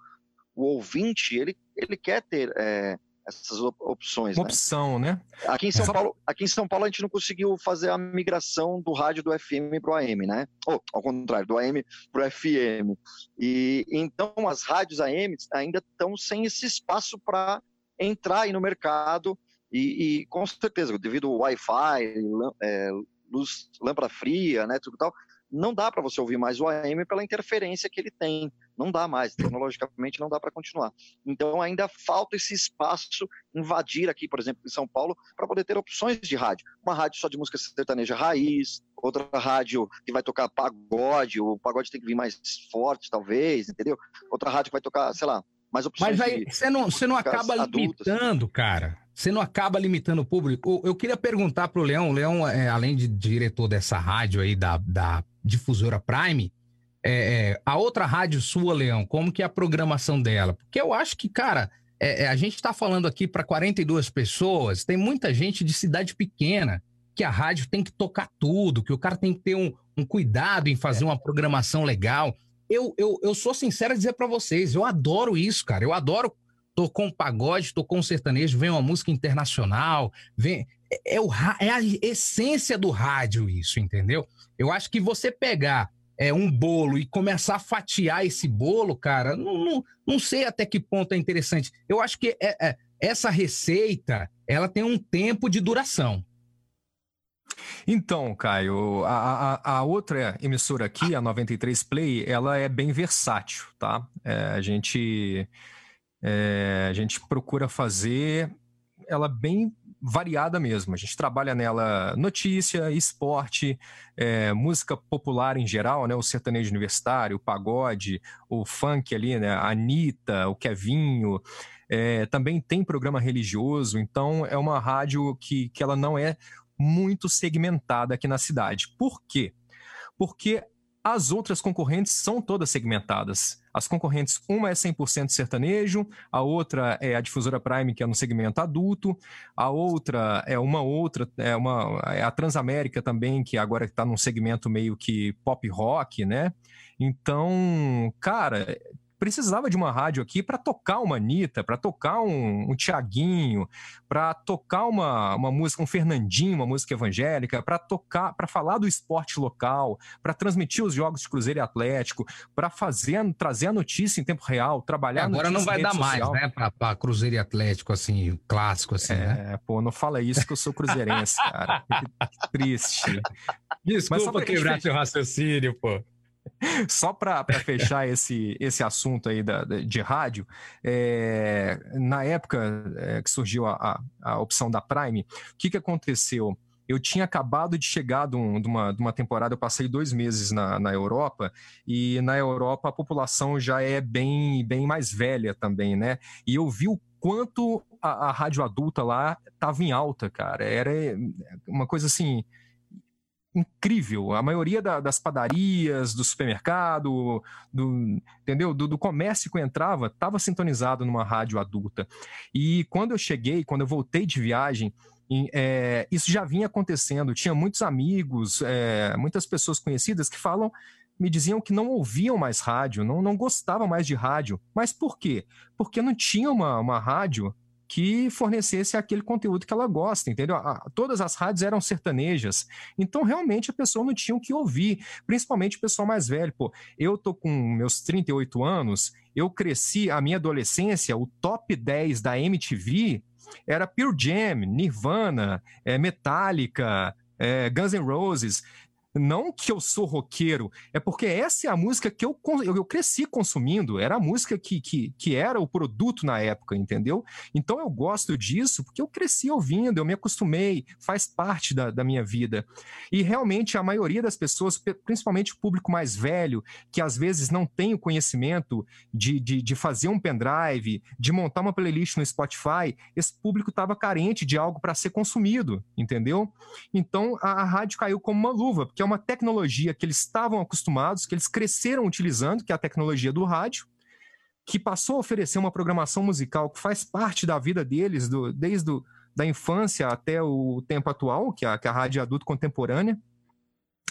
o ouvinte, ele, ele quer ter é, essas opções. Uma né? opção, né? Aqui em, São Paulo, aqui em São Paulo a gente não conseguiu fazer a migração do rádio do FM para o AM, né? Ou, ao contrário, do AM para o FM. E então as rádios AM ainda estão sem esse espaço para entrar aí no mercado e, e com certeza, devido ao Wi-Fi, é, luz, lâmpada fria, né, tudo tal, não dá para você ouvir mais o AM pela interferência que ele tem. Não dá mais, tecnologicamente não dá para continuar. Então ainda falta esse espaço invadir aqui, por exemplo, em São Paulo, para poder ter opções de rádio. Uma rádio só de música sertaneja raiz, outra rádio que vai tocar pagode, o pagode tem que vir mais forte, talvez, entendeu? Outra rádio que vai tocar, sei lá, mais opções. Mas aí você não, você não acaba adultas. limitando, cara. Você não acaba limitando o público. Eu queria perguntar para o Leão. O Leão, é, além de diretor dessa rádio aí da, da difusora Prime, é, é, a outra rádio sua, Leão, como que é a programação dela? Porque eu acho que, cara, é, é a gente está falando aqui para 42 pessoas, tem muita gente de cidade pequena que a rádio tem que tocar tudo, que o cara tem que ter um, um cuidado em fazer é. uma programação legal eu, eu, eu sou sincero a dizer para vocês, eu adoro isso, cara. Eu adoro. Tocou um pagode, tocou um sertanejo, vem uma música internacional, vem. É, é, o, é a essência do rádio, isso, entendeu? Eu acho que você pegar é, um bolo e começar a fatiar esse bolo, cara, não, não, não sei até que ponto é interessante. Eu acho que é, é, essa receita ela tem um tempo de duração. Então, Caio, a, a, a, outra emissora aqui, a 93 Play, ela é bem versátil, tá? É, a, gente, é, a gente procura fazer ela bem variada mesmo. A gente trabalha nela notícia, esporte, é, música popular em geral, né? O sertanejo universitário, o pagode, o funk ali, né? A Anitta, o Kevinho. É, também tem programa religioso, então é uma rádio que, que ela não é muito segmentada aqui na cidade. Por quê? Porque as outras concorrentes são todas segmentadas. As concorrentes, uma é 100% sertanejo, a outra é a difusora Prime, que é no segmento adulto, a outra é uma outra, é, uma, é a Transamérica também, que agora está num segmento meio que pop rock, né? Então, cara, precisava de uma rádio aqui para tocar uma Anitta, para tocar um, um Tiaguinho, para tocar uma, uma música, um Fernandinho, uma música evangélica, para tocar, para falar do esporte local, para transmitir os jogos de Cruzeiro e Atlético, para fazer, trazer a notícia em tempo real, trabalhar é, Agora não vai dar social. mais, né, para Cruzeiro e Atlético, assim, clássico, assim, é, né? pô, não fala isso que eu sou cruzeirense, cara. que, que triste. Desculpa quebrar seu raciocínio, pô. Só para fechar esse, esse assunto aí da, de rádio, é, na época é, que surgiu a, a, a, opção da Prime, o que, que aconteceu? Eu tinha acabado de chegar de, um, de, uma, de uma temporada, eu passei dois meses na, na Europa, e na Europa a população já é bem, bem mais velha também, né? E eu vi o quanto a, a rádio adulta lá estava em alta, cara. Era uma coisa assim incrível. A maioria da, das padarias, do supermercado, do, entendeu? Do, do comércio que eu entrava, estava sintonizado numa rádio adulta. E quando eu cheguei, quando eu voltei de viagem, é, isso já vinha acontecendo. Tinha muitos amigos, é, muitas pessoas conhecidas que falam, me diziam que não ouviam mais rádio, não, não gostavam mais de rádio. Mas por quê? Porque não tinha uma, uma rádio que fornecesse aquele conteúdo que ela gosta, entendeu? todas as rádios eram sertanejas, então realmente a pessoa não tinha o que ouvir, principalmente o pessoal mais velho. Pô, eu tô com meus 38 anos, eu cresci, a minha adolescência, o top 10 da MTV era Pure Jam, Nirvana, é, Metallica, é, Guns N' Roses. Não que eu sou roqueiro, é porque essa é a música que eu, eu cresci consumindo, era a música que, que, que era o produto na época, entendeu? Então eu gosto disso porque eu cresci ouvindo, eu me acostumei, faz parte da, da minha vida. E realmente a maioria das pessoas, principalmente o público mais velho, que às vezes não tem o conhecimento de, de, de fazer um pendrive, de montar uma playlist no Spotify, esse público estava carente de algo para ser consumido, entendeu? Então a, a rádio caiu como uma luva, porque é uma tecnologia que eles estavam acostumados, que eles cresceram utilizando, que é a tecnologia do rádio, que passou a oferecer uma programação musical que faz parte da vida deles, do, desde a da infância até o tempo atual, que é a, que é a rádio adulto contemporânea.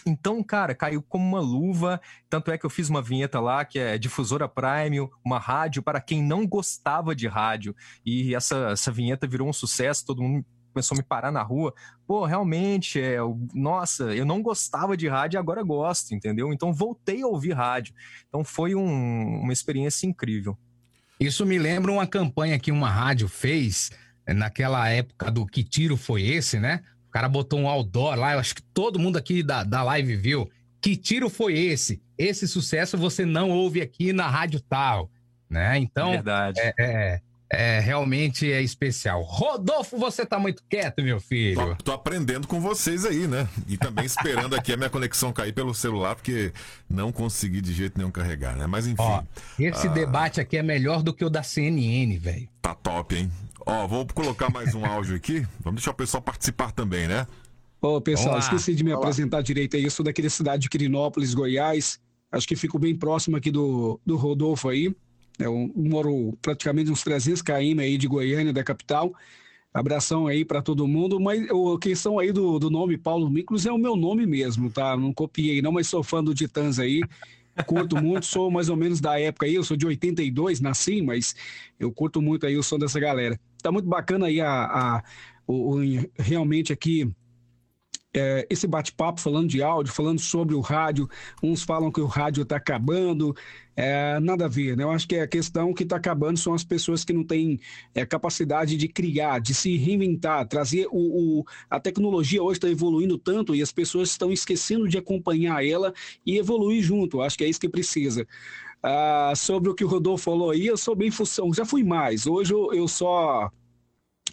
Então, cara, caiu como uma luva. Tanto é que eu fiz uma vinheta lá que é Difusora Prime, uma rádio para quem não gostava de rádio. E essa, essa vinheta virou um sucesso, todo mundo começou a me parar na rua. Pô, realmente, é, nossa, eu não gostava de rádio e agora gosto, entendeu? Então voltei a ouvir rádio. Então foi um, uma experiência incrível. Isso me lembra uma campanha que uma rádio fez é, naquela época do Que Tiro Foi Esse, né? O cara botou um outdoor lá, eu acho que todo mundo aqui da, da live viu. Que tiro foi esse? Esse sucesso você não ouve aqui na rádio tal, né? Então, Verdade. É, é, é, realmente é especial. Rodolfo, você tá muito quieto, meu filho. Tô, tô, aprendendo com vocês aí, né? E também esperando aqui a minha conexão cair pelo celular, porque não consegui de jeito nenhum carregar, né? Mas enfim. Ó, esse ah... debate aqui é melhor do que o da CNN, velho. Tá top, hein? Ó, vou colocar mais um áudio aqui. Vamos deixar o pessoal participar também, né? Ô, pessoal, esqueci de me Olá. apresentar direito aí. Eu sou daquele cidade de Quirinópolis, Goiás. Acho que fico bem próximo aqui do, do Rodolfo aí. Eu moro praticamente uns 300 km aí de Goiânia, da capital. Abração aí para todo mundo. Mas a questão aí do, do nome Paulo Miklos é o meu nome mesmo, tá? Não copiei não, mas sou fã do Titãs aí. Curto muito, sou mais ou menos da época aí, eu sou de 82, nasci, mas eu curto muito aí o som dessa galera. Tá muito bacana aí a, a o, o realmente aqui é, esse bate-papo falando de áudio, falando sobre o rádio. Uns falam que o rádio está acabando, é, nada a ver, né? Eu acho que a questão que está acabando são as pessoas que não têm é, capacidade de criar, de se reinventar, trazer o, o a tecnologia hoje está evoluindo tanto e as pessoas estão esquecendo de acompanhar ela e evoluir junto. Acho que é isso que precisa. Ah, sobre o que o Rodolfo falou aí, eu sou bem função, já fui mais. Hoje eu, eu só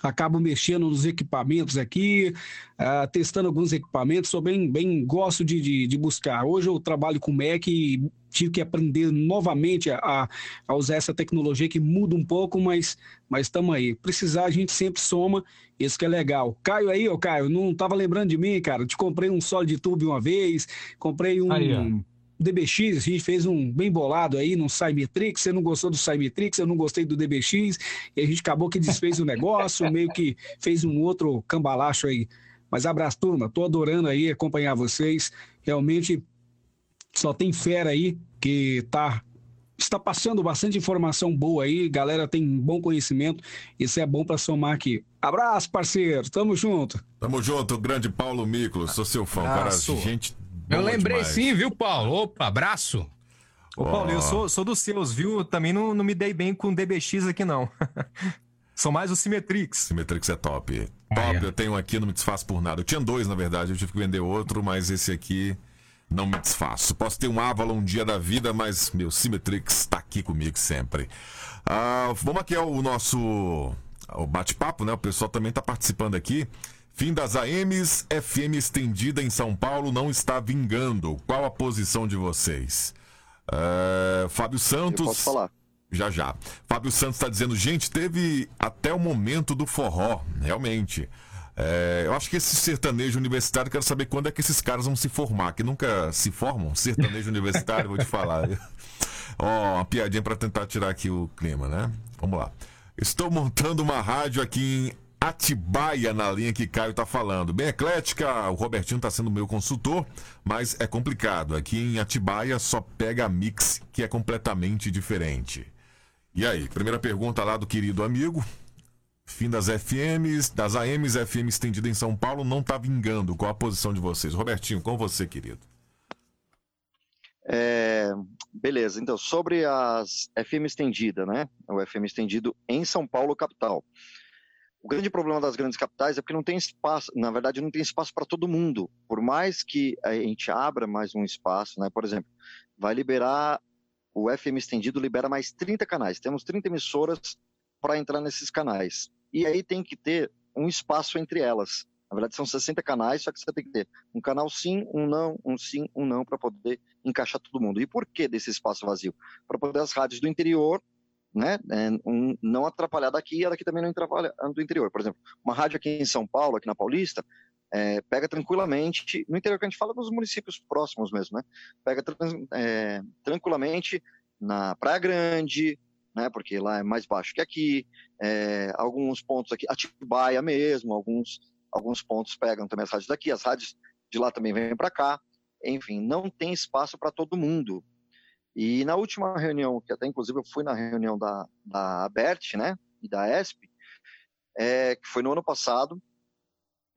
acabo mexendo nos equipamentos aqui, uh, testando alguns equipamentos, sou bem, bem gosto de, de, de, buscar. Hoje eu trabalho com Mac e tive que aprender novamente a, a usar essa tecnologia que muda um pouco, mas estamos aí. Precisar, a gente sempre soma, isso que é legal. Caio aí, ô Caio, não estava lembrando de mim, cara, te comprei um Solid Tube uma vez, comprei um... Aí, DBX, a gente fez um bem bolado aí no Cymetrix, você não gostou do Cymetrix, eu não gostei do DBX, e a gente acabou que desfez o negócio, meio que fez um outro cambalacho aí. Mas abraço, turma, tô adorando aí acompanhar vocês, realmente só tem fera aí que tá está passando bastante informação boa aí, galera tem bom conhecimento, isso é bom para somar aqui. Abraço, parceiro, tamo junto. Tamo junto, grande Paulo Miklos, sou seu fã, Abraço. cara, gente eu lembrei demais. sim, viu, Paulo? Opa, abraço. Ô, Paulo, oh. eu sou, sou dos seus, viu? Também não, não me dei bem com DBX aqui, não. sou mais o Simetrix. Simetrix é top. Top, eu tenho aqui, não me desfaço por nada. Eu tinha dois, na verdade, eu tive que vender outro, mas esse aqui não me desfaço. Posso ter um Avalon um dia da vida, mas meu Simetrix tá aqui comigo sempre. Ah, vamos aqui ao nosso o bate-papo, né? O pessoal também tá participando aqui. Fim das AMs, FM estendida em São Paulo não está vingando. Qual a posição de vocês? Uh, Fábio Santos. Eu posso falar. Já já. Fábio Santos está dizendo, gente, teve até o momento do forró, realmente. É, eu acho que esse sertanejo universitário, quero saber quando é que esses caras vão se formar, que nunca se formam. Sertanejo universitário, vou te falar. Ó, oh, uma piadinha para tentar tirar aqui o clima, né? Vamos lá. Estou montando uma rádio aqui em Atibaia na linha que Caio tá falando. Bem eclética, o Robertinho tá sendo meu consultor, mas é complicado. Aqui em Atibaia só pega a mix, que é completamente diferente. E aí, primeira pergunta lá do querido amigo. Fim das FMs, das AMs, FM estendida em São Paulo, não tá vingando. Qual a posição de vocês? Robertinho, com você, querido. É, beleza, então, sobre as FM estendida, né? O FM estendido em São Paulo, capital. O grande problema das grandes capitais é porque não tem espaço, na verdade, não tem espaço para todo mundo. Por mais que a gente abra mais um espaço, né? Por exemplo, vai liberar o FM estendido libera mais 30 canais. Temos 30 emissoras para entrar nesses canais. E aí tem que ter um espaço entre elas. Na verdade, são 60 canais, só que você tem que ter um canal sim, um não, um sim, um não, para poder encaixar todo mundo. E por que desse espaço vazio? Para poder as rádios do interior né, é, não atrapalhar daqui e daqui também não atrapalha do interior. Por exemplo, uma rádio aqui em São Paulo, aqui na Paulista, é, pega tranquilamente, no interior que a gente fala dos municípios próximos mesmo, né? Pega é, tranquilamente na Praia Grande, né? Porque lá é mais baixo que aqui, é, alguns pontos aqui, Atibaia mesmo, alguns, alguns pontos pegam também as rádios daqui, as rádios de lá também vêm para cá, enfim, não tem espaço para todo mundo. E na última reunião, que até inclusive eu fui na reunião da, da ABERT, né, e da ESP, é, que foi no ano passado,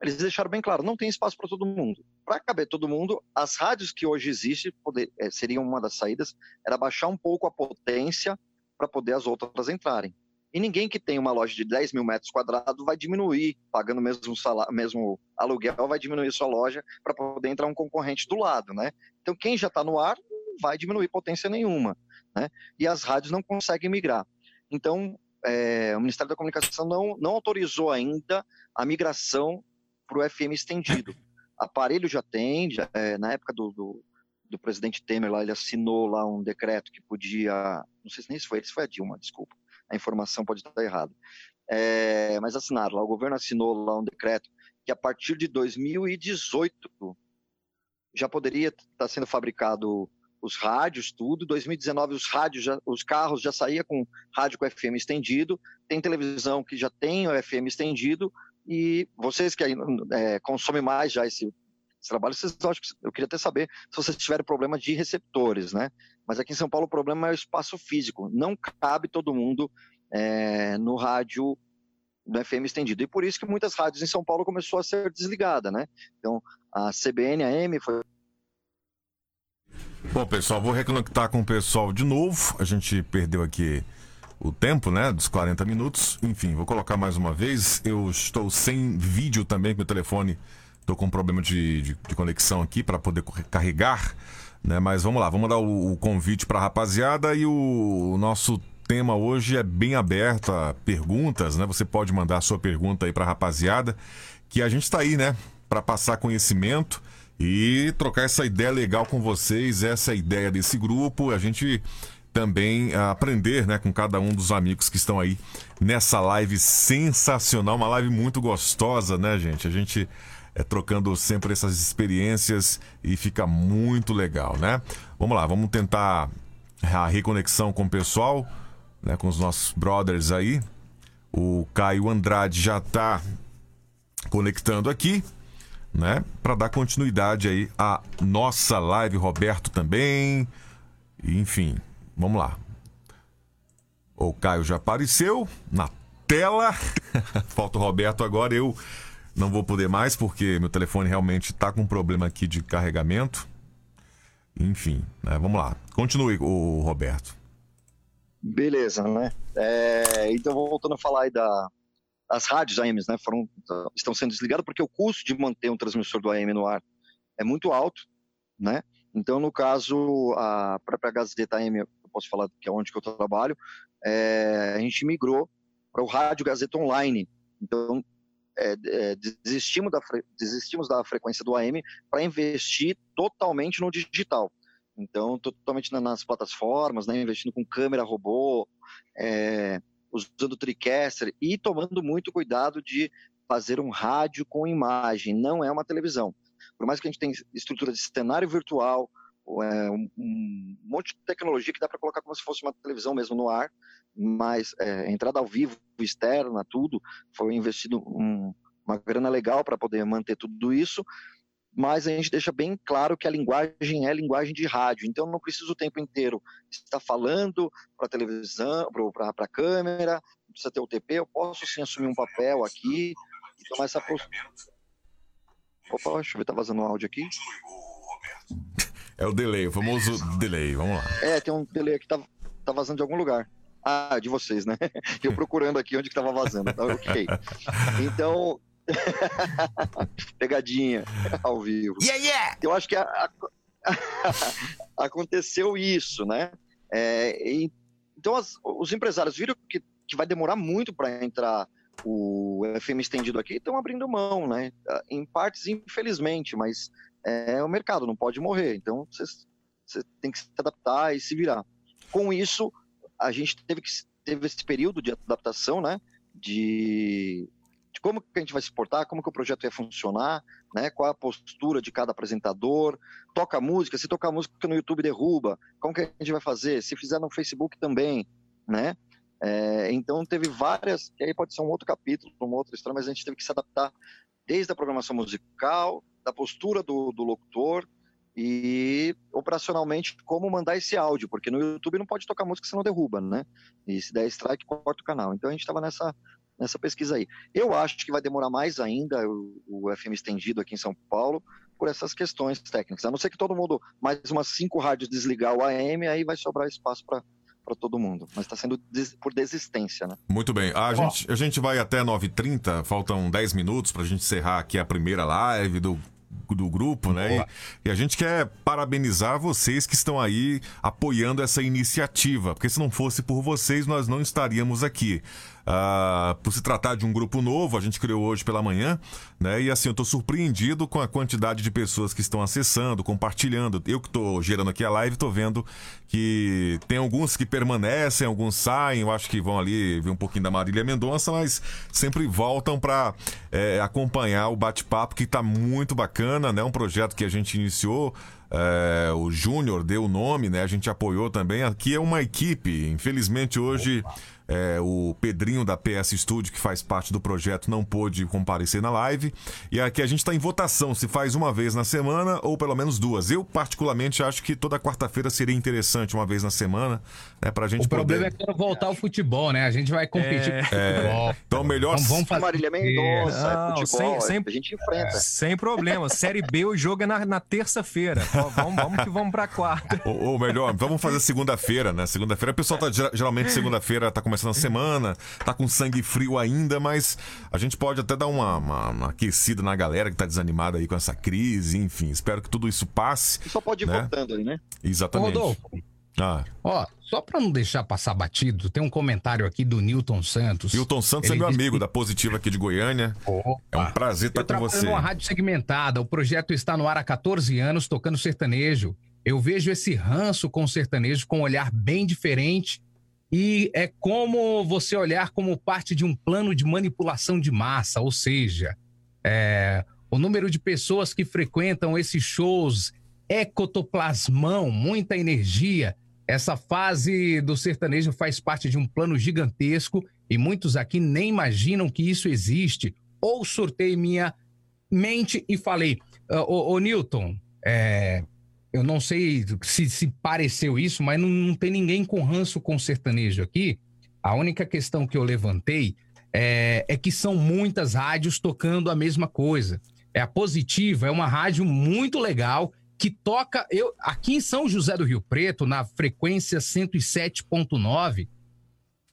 eles deixaram bem claro, não tem espaço para todo mundo. Para caber todo mundo, as rádios que hoje existem poder, é, seriam uma das saídas, era baixar um pouco a potência para poder as outras entrarem. E ninguém que tem uma loja de 10 mil metros quadrados vai diminuir, pagando mesmo, salário, mesmo aluguel, vai diminuir sua loja para poder entrar um concorrente do lado, né? Então, quem já está no ar vai diminuir potência nenhuma, né? E as rádios não conseguem migrar. Então, é, o Ministério da Comunicação não, não autorizou ainda a migração para o FM estendido. Aparelho já tem, já, é, na época do, do, do, presidente Temer lá, ele assinou lá um decreto que podia, não sei se nem se foi se foi a Dilma, desculpa, a informação pode estar errada, é, mas assinaram lá, o governo assinou lá um decreto que a partir de 2018 já poderia estar sendo fabricado os rádios, tudo. 2019 os rádios, já, os carros já saía com rádio com FM estendido. Tem televisão que já tem o FM estendido. E vocês que é, consomem mais já esse, esse trabalho, vocês, eu queria até saber se vocês tiverem problema de receptores, né? Mas aqui em São Paulo o problema é o espaço físico. Não cabe todo mundo é, no rádio do FM estendido. E por isso que muitas rádios em São Paulo começou a ser desligada, né? Então, a CBN, a M foi Bom, pessoal, vou reconectar com o pessoal de novo. A gente perdeu aqui o tempo, né, dos 40 minutos. Enfim, vou colocar mais uma vez. Eu estou sem vídeo também, meu telefone. Estou com um problema de, de, de conexão aqui para poder carregar, né? Mas vamos lá, vamos dar o, o convite para a rapaziada e o, o, nosso tema hoje é bem aberto a perguntas, né? Você pode mandar a sua pergunta aí para a rapaziada, que a gente está aí, né, para passar conhecimento e trocar essa ideia legal com vocês, essa ideia desse grupo, a gente também aprender né, com cada um dos amigos que estão aí nessa live sensacional, uma live muito gostosa, né, gente? A gente é trocando sempre essas experiências e fica muito legal, né? Vamos lá, vamos tentar a reconexão com o pessoal, né, com os nossos brothers aí. O Caio Andrade já está conectando aqui né? Para dar continuidade aí à nossa live, Roberto também. Enfim, vamos lá. O Caio já apareceu na tela. Falta o Roberto agora. Eu não vou poder mais porque meu telefone realmente está com um problema aqui de carregamento. Enfim, né? vamos lá. Continue, o Roberto. Beleza, né? É, então, voltando a falar aí da, as rádios AMs né, foram, estão sendo desligadas porque o custo de manter um transmissor do AM no ar é muito alto, né? Então, no caso, a própria Gazeta AM, eu posso falar que é onde que eu trabalho, é, a gente migrou para o Rádio Gazeta Online. Então, é, é, desistimos, da, desistimos da frequência do AM para investir totalmente no digital. Então, totalmente nas plataformas, né, investindo com câmera robô, é, usando TriCaster e tomando muito cuidado de fazer um rádio com imagem, não é uma televisão. Por mais que a gente tenha estrutura de cenário virtual, é, um, monte de tecnologia que dá para colocar como se fosse uma televisão mesmo no ar, mas é, entrada ao vivo, externa, tudo, foi investido um, uma grana legal para poder manter tudo isso, mas a gente deixa bem claro que a linguagem é linguagem de rádio, então eu não preciso o tempo inteiro estar falando para a televisão, para a câmera, não precisa ter o TP, eu posso sim assumir um papel aqui e tomar essa postura. Opa, deixa eu ver, tá vazando um áudio aqui. É o delay, o famoso delay, vamos lá. É, tem um delay aqui, tá, tá vazando de algum lugar. Ah, de vocês, né? Eu procurando aqui onde que tava vazando, tá ok. Então, Pegadinha ao vivo. Yeah, yeah! Eu acho que a, a, aconteceu isso, né? É, e, então as, os empresários viram que, que vai demorar muito para entrar o FM estendido aqui, estão abrindo mão, né? Em partes, infelizmente, mas é o mercado, não pode morrer. Então você tem que se adaptar e se virar. Com isso, a gente teve que teve esse período de adaptação, né? De de como que a gente vai se portar, como que o projeto ia funcionar, né? Qual a postura de cada apresentador, toca música, se tocar música no YouTube derruba, como que a gente vai fazer? Se fizer no Facebook também, né? É, então teve várias, que aí pode ser um outro capítulo, uma outra história, mas a gente teve que se adaptar desde a programação musical, da postura do, do locutor e operacionalmente como mandar esse áudio, porque no YouTube não pode tocar música se não derruba, né? E se der strike, corta o canal. Então a gente estava nessa, nessa pesquisa aí. Eu acho que vai demorar mais ainda o, o FM estendido aqui em São Paulo por essas questões técnicas. A não ser que todo mundo, mais umas cinco rádios desligar o AM, aí vai sobrar espaço para para todo mundo, mas está sendo des por desistência, né? Muito bem. A, oh. gente, a gente vai até 9h30, faltam 10 minutos para a gente encerrar aqui a primeira live do do grupo, né? E, e, a gente quer parabenizar vocês que estão aí apoiando essa iniciativa, porque se não fosse por vocês, nós não estaríamos aqui. Uh, por se tratar de um grupo novo, a gente criou hoje pela manhã, né? E assim, eu estou surpreendido com a quantidade de pessoas que estão acessando, compartilhando. Eu que estou gerando aqui a live, estou vendo que tem alguns que permanecem, alguns saem, eu acho que vão ali ver um pouquinho da Marília Mendonça, mas sempre voltam para é, acompanhar o bate-papo que está muito bacana, né? Um projeto que a gente iniciou. É, o Júnior deu o nome, né? A gente apoiou também. Aqui é uma equipe. Infelizmente hoje Opa. É, o Pedrinho da PS Studio, que faz parte do projeto, não pôde comparecer na live. E aqui a gente está em votação se faz uma vez na semana ou pelo menos duas. Eu, particularmente, acho que toda quarta-feira seria interessante, uma vez na semana, né, pra gente O poder... problema é quando voltar o futebol, né? A gente vai competir é... com o futebol. É... Então, melhor... Vamos, vamos fazer... Marília Mendonça, não, futebol, sem, sem... a gente enfrenta. Sem problema. Série B, o jogo é na, na terça-feira. vamos, vamos que vamos pra quarta. Ou, ou melhor, vamos fazer segunda-feira, né? Segunda-feira, o pessoal tá geralmente segunda-feira tá começando a semana, tá com sangue frio ainda, mas a gente pode até dar uma, uma, uma aquecida na galera que tá desanimada aí com essa crise, enfim. Espero que tudo isso passe. E só pode ir né? voltando aí, né? Exatamente. Rodolfo, ah. Ó, só para não deixar passar batido, tem um comentário aqui do Newton Santos. Newton Santos é Ele é meu amigo que... da Positiva aqui de Goiânia. Opa. É um prazer estar com você. uma rádio segmentada. O projeto está no ar há 14 anos, tocando sertanejo. Eu vejo esse ranço com o sertanejo com um olhar bem diferente e é como você olhar como parte de um plano de manipulação de massa, ou seja, é, o número de pessoas que frequentam esses shows ecotoplasmão, muita energia. Essa fase do sertanejo faz parte de um plano gigantesco e muitos aqui nem imaginam que isso existe. Ou sortei minha mente e falei, ô, ô Newton, é, eu não sei se, se pareceu isso, mas não, não, tem ninguém com ranço com sertanejo aqui. A única questão que eu levantei é, é, que são muitas rádios tocando a mesma coisa. É a Positiva, é uma rádio muito legal que toca. Eu aqui em São José do Rio Preto, na frequência 107.9,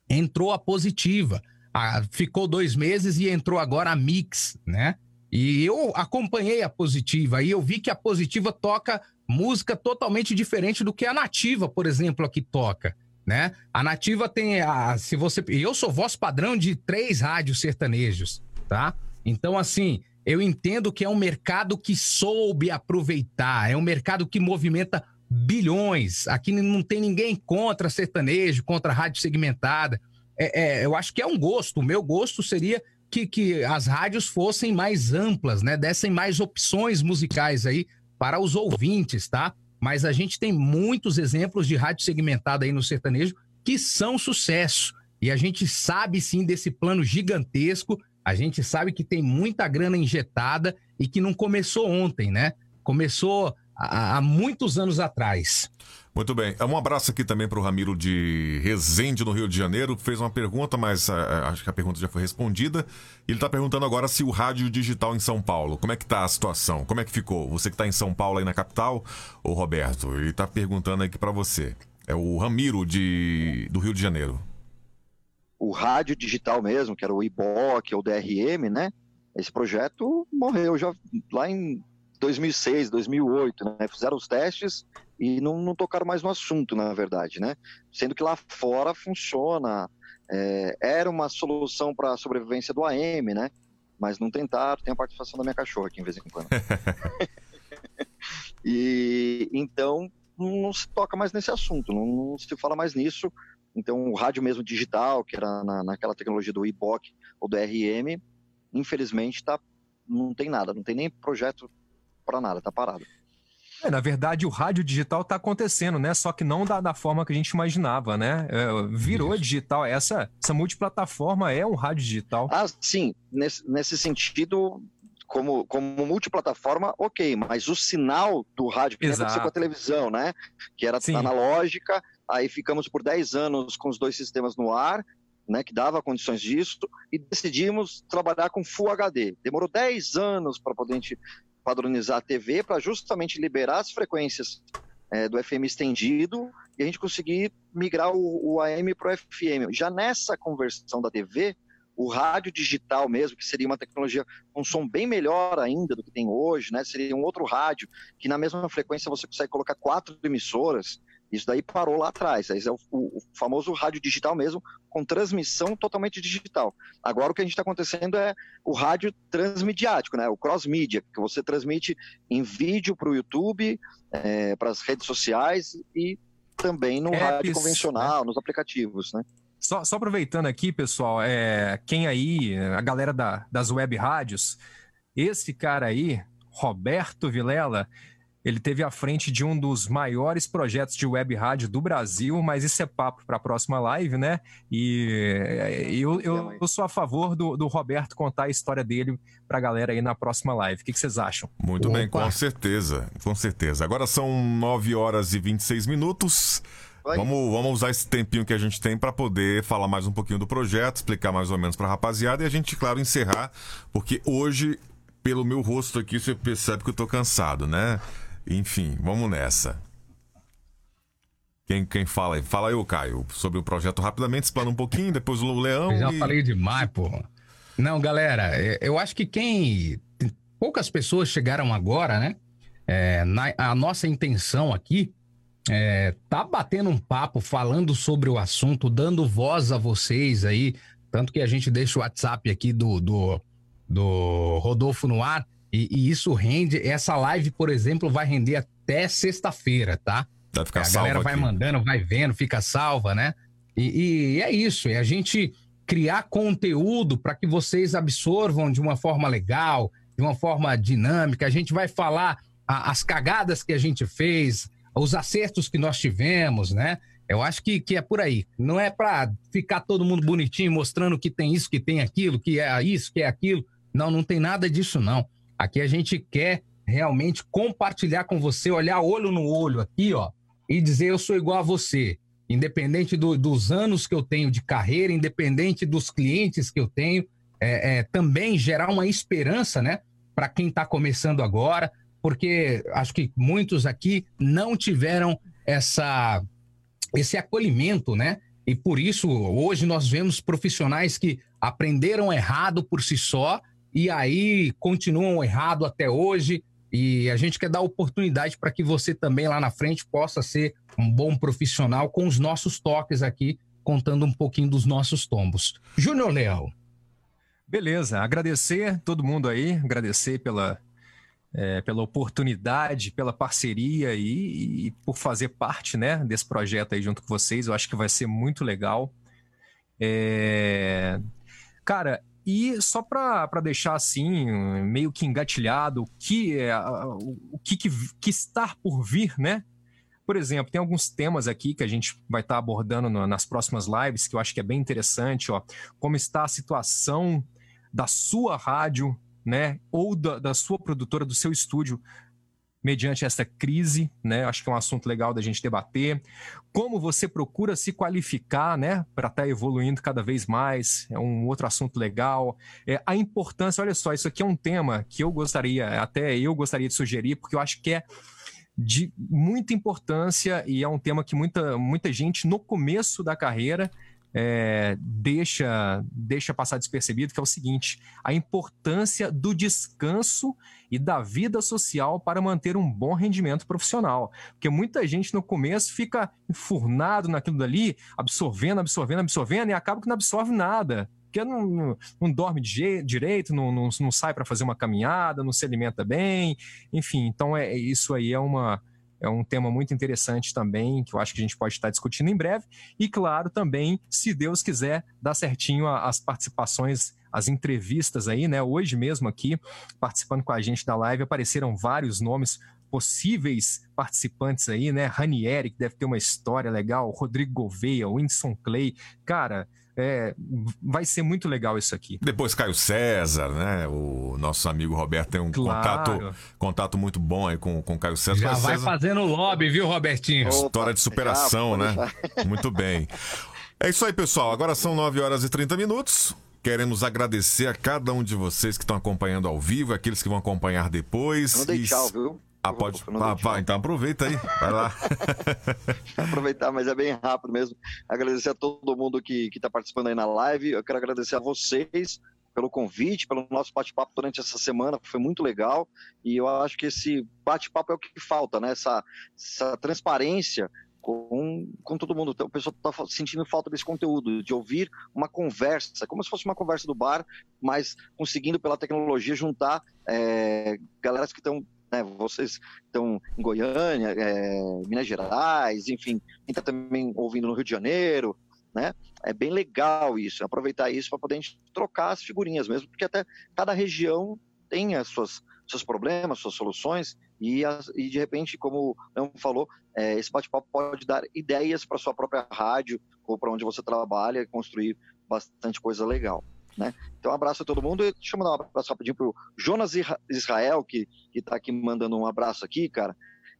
entrou a Positiva. Ah, ficou dois meses e entrou agora a Mix, né? E eu acompanhei a Positiva e eu vi que a Positiva toca música totalmente diferente do que a nativa, por exemplo, aqui toca. Né? A nativa tem a. Se você. Eu sou voz padrão de três rádios sertanejos, tá? Então, assim, eu entendo que é um mercado que soube aproveitar, é um mercado que movimenta bilhões. Aqui não tem ninguém contra sertanejo, contra rádio segmentada. É, é, eu acho que é um gosto. O meu gosto seria que, que as rádios fossem mais amplas, né? Dessem mais opções musicais aí para os ouvintes, tá? Mas a gente tem muitos exemplos de rádio segmentada aí no sertanejo que são sucesso. E a gente sabe sim desse plano gigantesco, a gente sabe que tem muita grana injetada e que não começou ontem, né? Começou há, há muitos anos atrás. Muito bem. Um abraço aqui também para o Ramiro de Resende, no Rio de Janeiro, que fez uma pergunta, mas uh, acho que a pergunta já foi respondida. Ele está perguntando agora se o rádio digital em São Paulo, como é que está a situação? Como é que ficou? Você que está em São Paulo, aí na capital, o Roberto, ele está perguntando aqui para você. É o Ramiro de, do Rio de Janeiro. O rádio digital mesmo, que era o IBOC ou DRM, né? Esse projeto morreu já lá em 2006, 2008, né? Fizeram os testes e não, não, tocaram mais no assunto, na verdade, né? Sendo que lá fora funciona, é, era uma solução para a sobrevivência do AM, né? Mas não tentaram, tem a participação da minha cachorra aqui, em vez em quando. e então não se toca mais nesse assunto, não, não, se fala mais nisso. Então o rádio mesmo digital, que era na, naquela tecnologia do IBOC ou do RM, infelizmente, tá, não tem nada, não tem nem projeto para nada, tá parado. É, na verdade, o rádio digital está acontecendo, né? Só que não da, da, forma que a gente imaginava, né? É, virou Isso. digital. Essa, essa multiplataforma é um rádio digital. Ah, sim. Nesse, nesse sentido, como, como multiplataforma, ok, mas o sinal do rádio, que aconteceu com a televisão, né? Que era Sim. analógica, aí ficamos por 10 anos com os dois sistemas no ar, né, que dava condições disso, e decidimos trabalhar com Full HD. Demorou 10 anos para poder a gente padronizar a TV, para justamente liberar as frequências é, do FM estendido e a gente conseguir migrar o, o AM para o FM. Já nessa conversão da TV, o rádio digital mesmo, que seria uma tecnologia com som bem melhor ainda do que tem hoje, né? Seria um outro rádio que na mesma frequência você consegue colocar quatro emissoras. Isso daí parou lá atrás. Esse é o, o, o famoso rádio digital mesmo, com transmissão totalmente digital. Agora o que a gente está acontecendo é o rádio transmediático, né? O cross-media, que você transmite em vídeo para o YouTube, é, para as redes sociais e também no Apps, rádio convencional, né? nos aplicativos, né? Só, só, aproveitando aqui, pessoal, é, quem aí, a galera da, das web rádios, esse cara aí, Roberto Vilela, ele teve à frente de um dos maiores projetos de web rádio do Brasil, mas isso é papo para a próxima live, né? E eu, eu, eu sou a favor do, do, Roberto contar a história dele para a galera aí na próxima live. O que, que vocês acham? Muito Opa. bem, com certeza, com certeza. Agora são 9 horas e 26 minutos. Vamos, vamos usar esse tempinho que a gente tem para poder falar mais um pouquinho do projeto, explicar mais ou menos para a rapaziada e a gente, claro, encerrar, porque hoje, pelo meu rosto aqui, você percebe que eu tô cansado, né? Enfim, vamos nessa. Quem, quem fala aí? Fala eu, Caio, sobre o projeto rapidamente, explana um pouquinho, depois o Leão. Eu já e... falei demais, pô. Não, galera, é, eu acho que quem. Poucas pessoas chegaram agora, né? É, na, a nossa intenção aqui é, tá batendo um papo, falando sobre o assunto, dando voz a vocês aí. Tanto que a gente deixa o WhatsApp aqui do, do, do Rodolfo no ar. E, e isso rende. Essa live, por exemplo, vai render até sexta-feira, tá? Vai ficar a salva. galera vai aqui. mandando, vai vendo, fica salva, né? E, e é isso, é a gente criar conteúdo para que vocês absorvam de uma forma legal, de uma forma dinâmica. A gente vai falar a, as cagadas que a gente fez, os acertos que nós tivemos, né? Eu acho que, que é por aí. Não é para ficar todo mundo bonitinho mostrando que tem isso, que tem aquilo, que é isso, que é aquilo. Não, não tem nada disso, não. Aqui a gente quer realmente compartilhar com você, olhar olho no olho aqui, ó, e dizer eu sou igual a você. Independente do, dos anos que eu tenho de carreira, independente dos clientes que eu tenho, é, é também gerar uma esperança, né, para quem está começando agora, porque acho que muitos aqui não tiveram essa esse acolhimento, né? E por isso hoje nós vemos profissionais que aprenderam errado por si só e aí continuam errado até hoje. E a gente quer dar oportunidade para que você também lá na frente possa ser um bom profissional com os nossos toques aqui, contando um pouquinho dos nossos tombos. Júnior Leão. Beleza, agradecer todo mundo aí, agradecer pela é, pela oportunidade, pela parceria e, e, por fazer parte né, desse projeto aí junto com vocês. Eu acho que vai ser muito legal. É... Cara, e só para deixar assim, meio que engatilhado, o que, é, o que, que, que está por vir, né? Por exemplo, tem alguns temas aqui que a gente vai estar tá abordando no, nas próximas lives que eu acho que é bem interessante, ó. Como está a situação da sua rádio né, ou da, da sua produtora, do seu estúdio, mediante essa crise, né? Acho que é um assunto legal da gente debater. Como você procura se qualificar, né, para estar tá evoluindo cada vez mais, é um outro assunto legal. É, a importância, olha só, isso aqui é um tema que eu gostaria, até eu gostaria de sugerir, porque eu acho que é de muita importância e é um tema que muita, muita gente no começo da carreira é, deixa, deixa passar despercebido, que é o seguinte: a importância do descanso e da vida social para manter um bom rendimento profissional. Porque muita gente no começo fica enfurnado naquilo dali, absorvendo, absorvendo, absorvendo, e acaba que não absorve nada. Porque não, não, não dorme direito, não, não, não sai para fazer uma caminhada, não se alimenta bem, enfim. Então, é, isso aí é uma é um tema muito interessante também, que eu acho que a gente pode estar discutindo em breve. E, claro, também, se Deus quiser, dar certinho as participações as entrevistas aí, né? Hoje mesmo aqui, participando com a gente da live, apareceram vários nomes possíveis participantes aí, né? Ranieri, que deve ter uma história legal, Rodrigo Gouveia, Winston Clay. Cara, é, vai ser muito legal isso aqui. Depois Caio César, né? O nosso amigo Roberto tem um claro. contato, contato muito bom aí com o Caio César. Já vai César... fazendo lobby, viu, Robertinho? Opa, História de superação, né? Muito bem. É isso aí, pessoal. Agora são 9 horas e 30 minutos. Queremos agradecer a cada um de vocês que estão acompanhando ao vivo, aqueles que vão acompanhar depois. Não dei tchau, viu? Ah, pode. Ah, vai, então aproveita aí. Vai lá. Aproveitar, mas é bem rápido mesmo. Agradecer a todo mundo que está participando aí na live. Eu quero agradecer a vocês pelo convite, pelo nosso bate-papo durante essa semana, foi muito legal. E eu acho que esse bate-papo é o que falta, né? Essa, essa transparência com, com todo mundo. Então, o pessoal está sentindo falta desse conteúdo, de ouvir uma conversa, como se fosse uma conversa do bar, mas conseguindo pela tecnologia juntar é, galeras que estão né, vocês estão em Goiânia, é, Minas Gerais, enfim, quem está também ouvindo no Rio de Janeiro, né? É bem legal isso, aproveitar isso para poder trocar as figurinhas mesmo, porque até cada região tem as suas seus problemas, suas soluções, e, as, e de repente, como o falou, é, esse bate-papo pode dar ideias para sua própria rádio ou para onde você trabalha, construir bastante coisa legal. Né? Então, um abraço a todo mundo. E deixa eu mandar um abraço rapidinho pro Jonas Israel, que, que tá aqui mandando um abraço aqui, cara.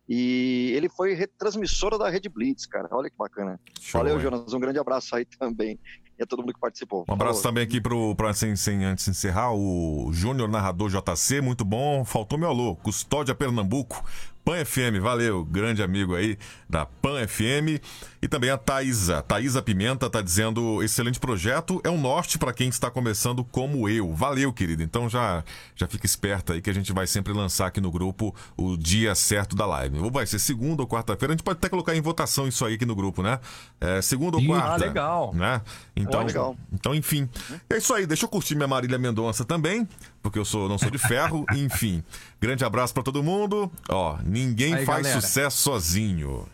E ele foi retransmissora da Rede Blitz, cara. Olha que bacana. Show, Valeu, Jonas. Um grande abraço aí também. E a todo mundo que participou. Um abraço Falou. também aqui pro, pro sem, sem, antes de encerrar, o Júnior Narrador JC, muito bom. Faltou meu alô. Custódia Pernambuco. Pan FM, valeu, grande amigo aí da Pan FM. E também a Thaisa, Thaisa Pimenta tá dizendo, excelente projeto, é um norte para quem está começando como eu. Valeu, querido. Então já já fica esperto aí que a gente vai sempre lançar aqui no grupo o dia certo da live. Ou vai ser segunda ou quarta-feira, a gente pode até colocar em votação isso aí aqui no grupo, né? É, segunda ou quarta. Ah, legal. Né? Então, legal. então, enfim. É isso aí, deixa eu curtir minha Marília Mendonça também, porque eu sou não sou de ferro, enfim. Grande abraço para todo mundo. Ó, ninguém Aí, faz galera. sucesso sozinho.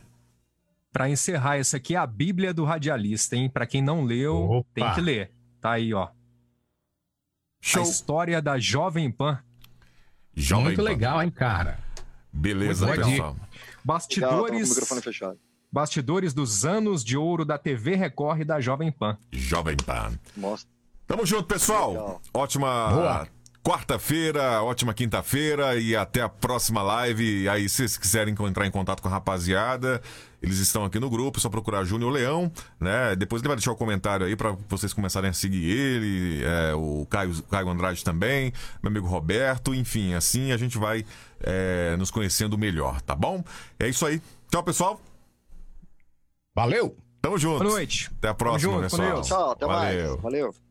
Para encerrar, essa aqui é a Bíblia do Radialista, hein? Para quem não leu, Opa. tem que ler. Tá aí, ó. Show. A história da Jovem Pan. Jovem Muito Pan. legal, hein, cara? Beleza, pessoal. Bastidores. Legal, Bastidores dos anos de ouro da TV Record e da Jovem Pan. Jovem Pan. Mostra. Tamo junto, pessoal. Legal. Ótima Boa quarta-feira, ótima quinta-feira e até a próxima live. Aí, se vocês quiserem entrar em contato com a rapaziada, eles estão aqui no grupo, é só procurar Júnior Leão, né? Depois ele vai deixar o comentário aí para vocês começarem a seguir ele, é, o Caio, Caio Andrade também, meu amigo Roberto, enfim, assim a gente vai é, nos conhecendo melhor, tá bom? É isso aí. Tchau, pessoal. Valeu! Tamo junto. Boa noite. Até a próxima, Tamo junto, pessoal. Tchau, até Valeu. mais. Valeu.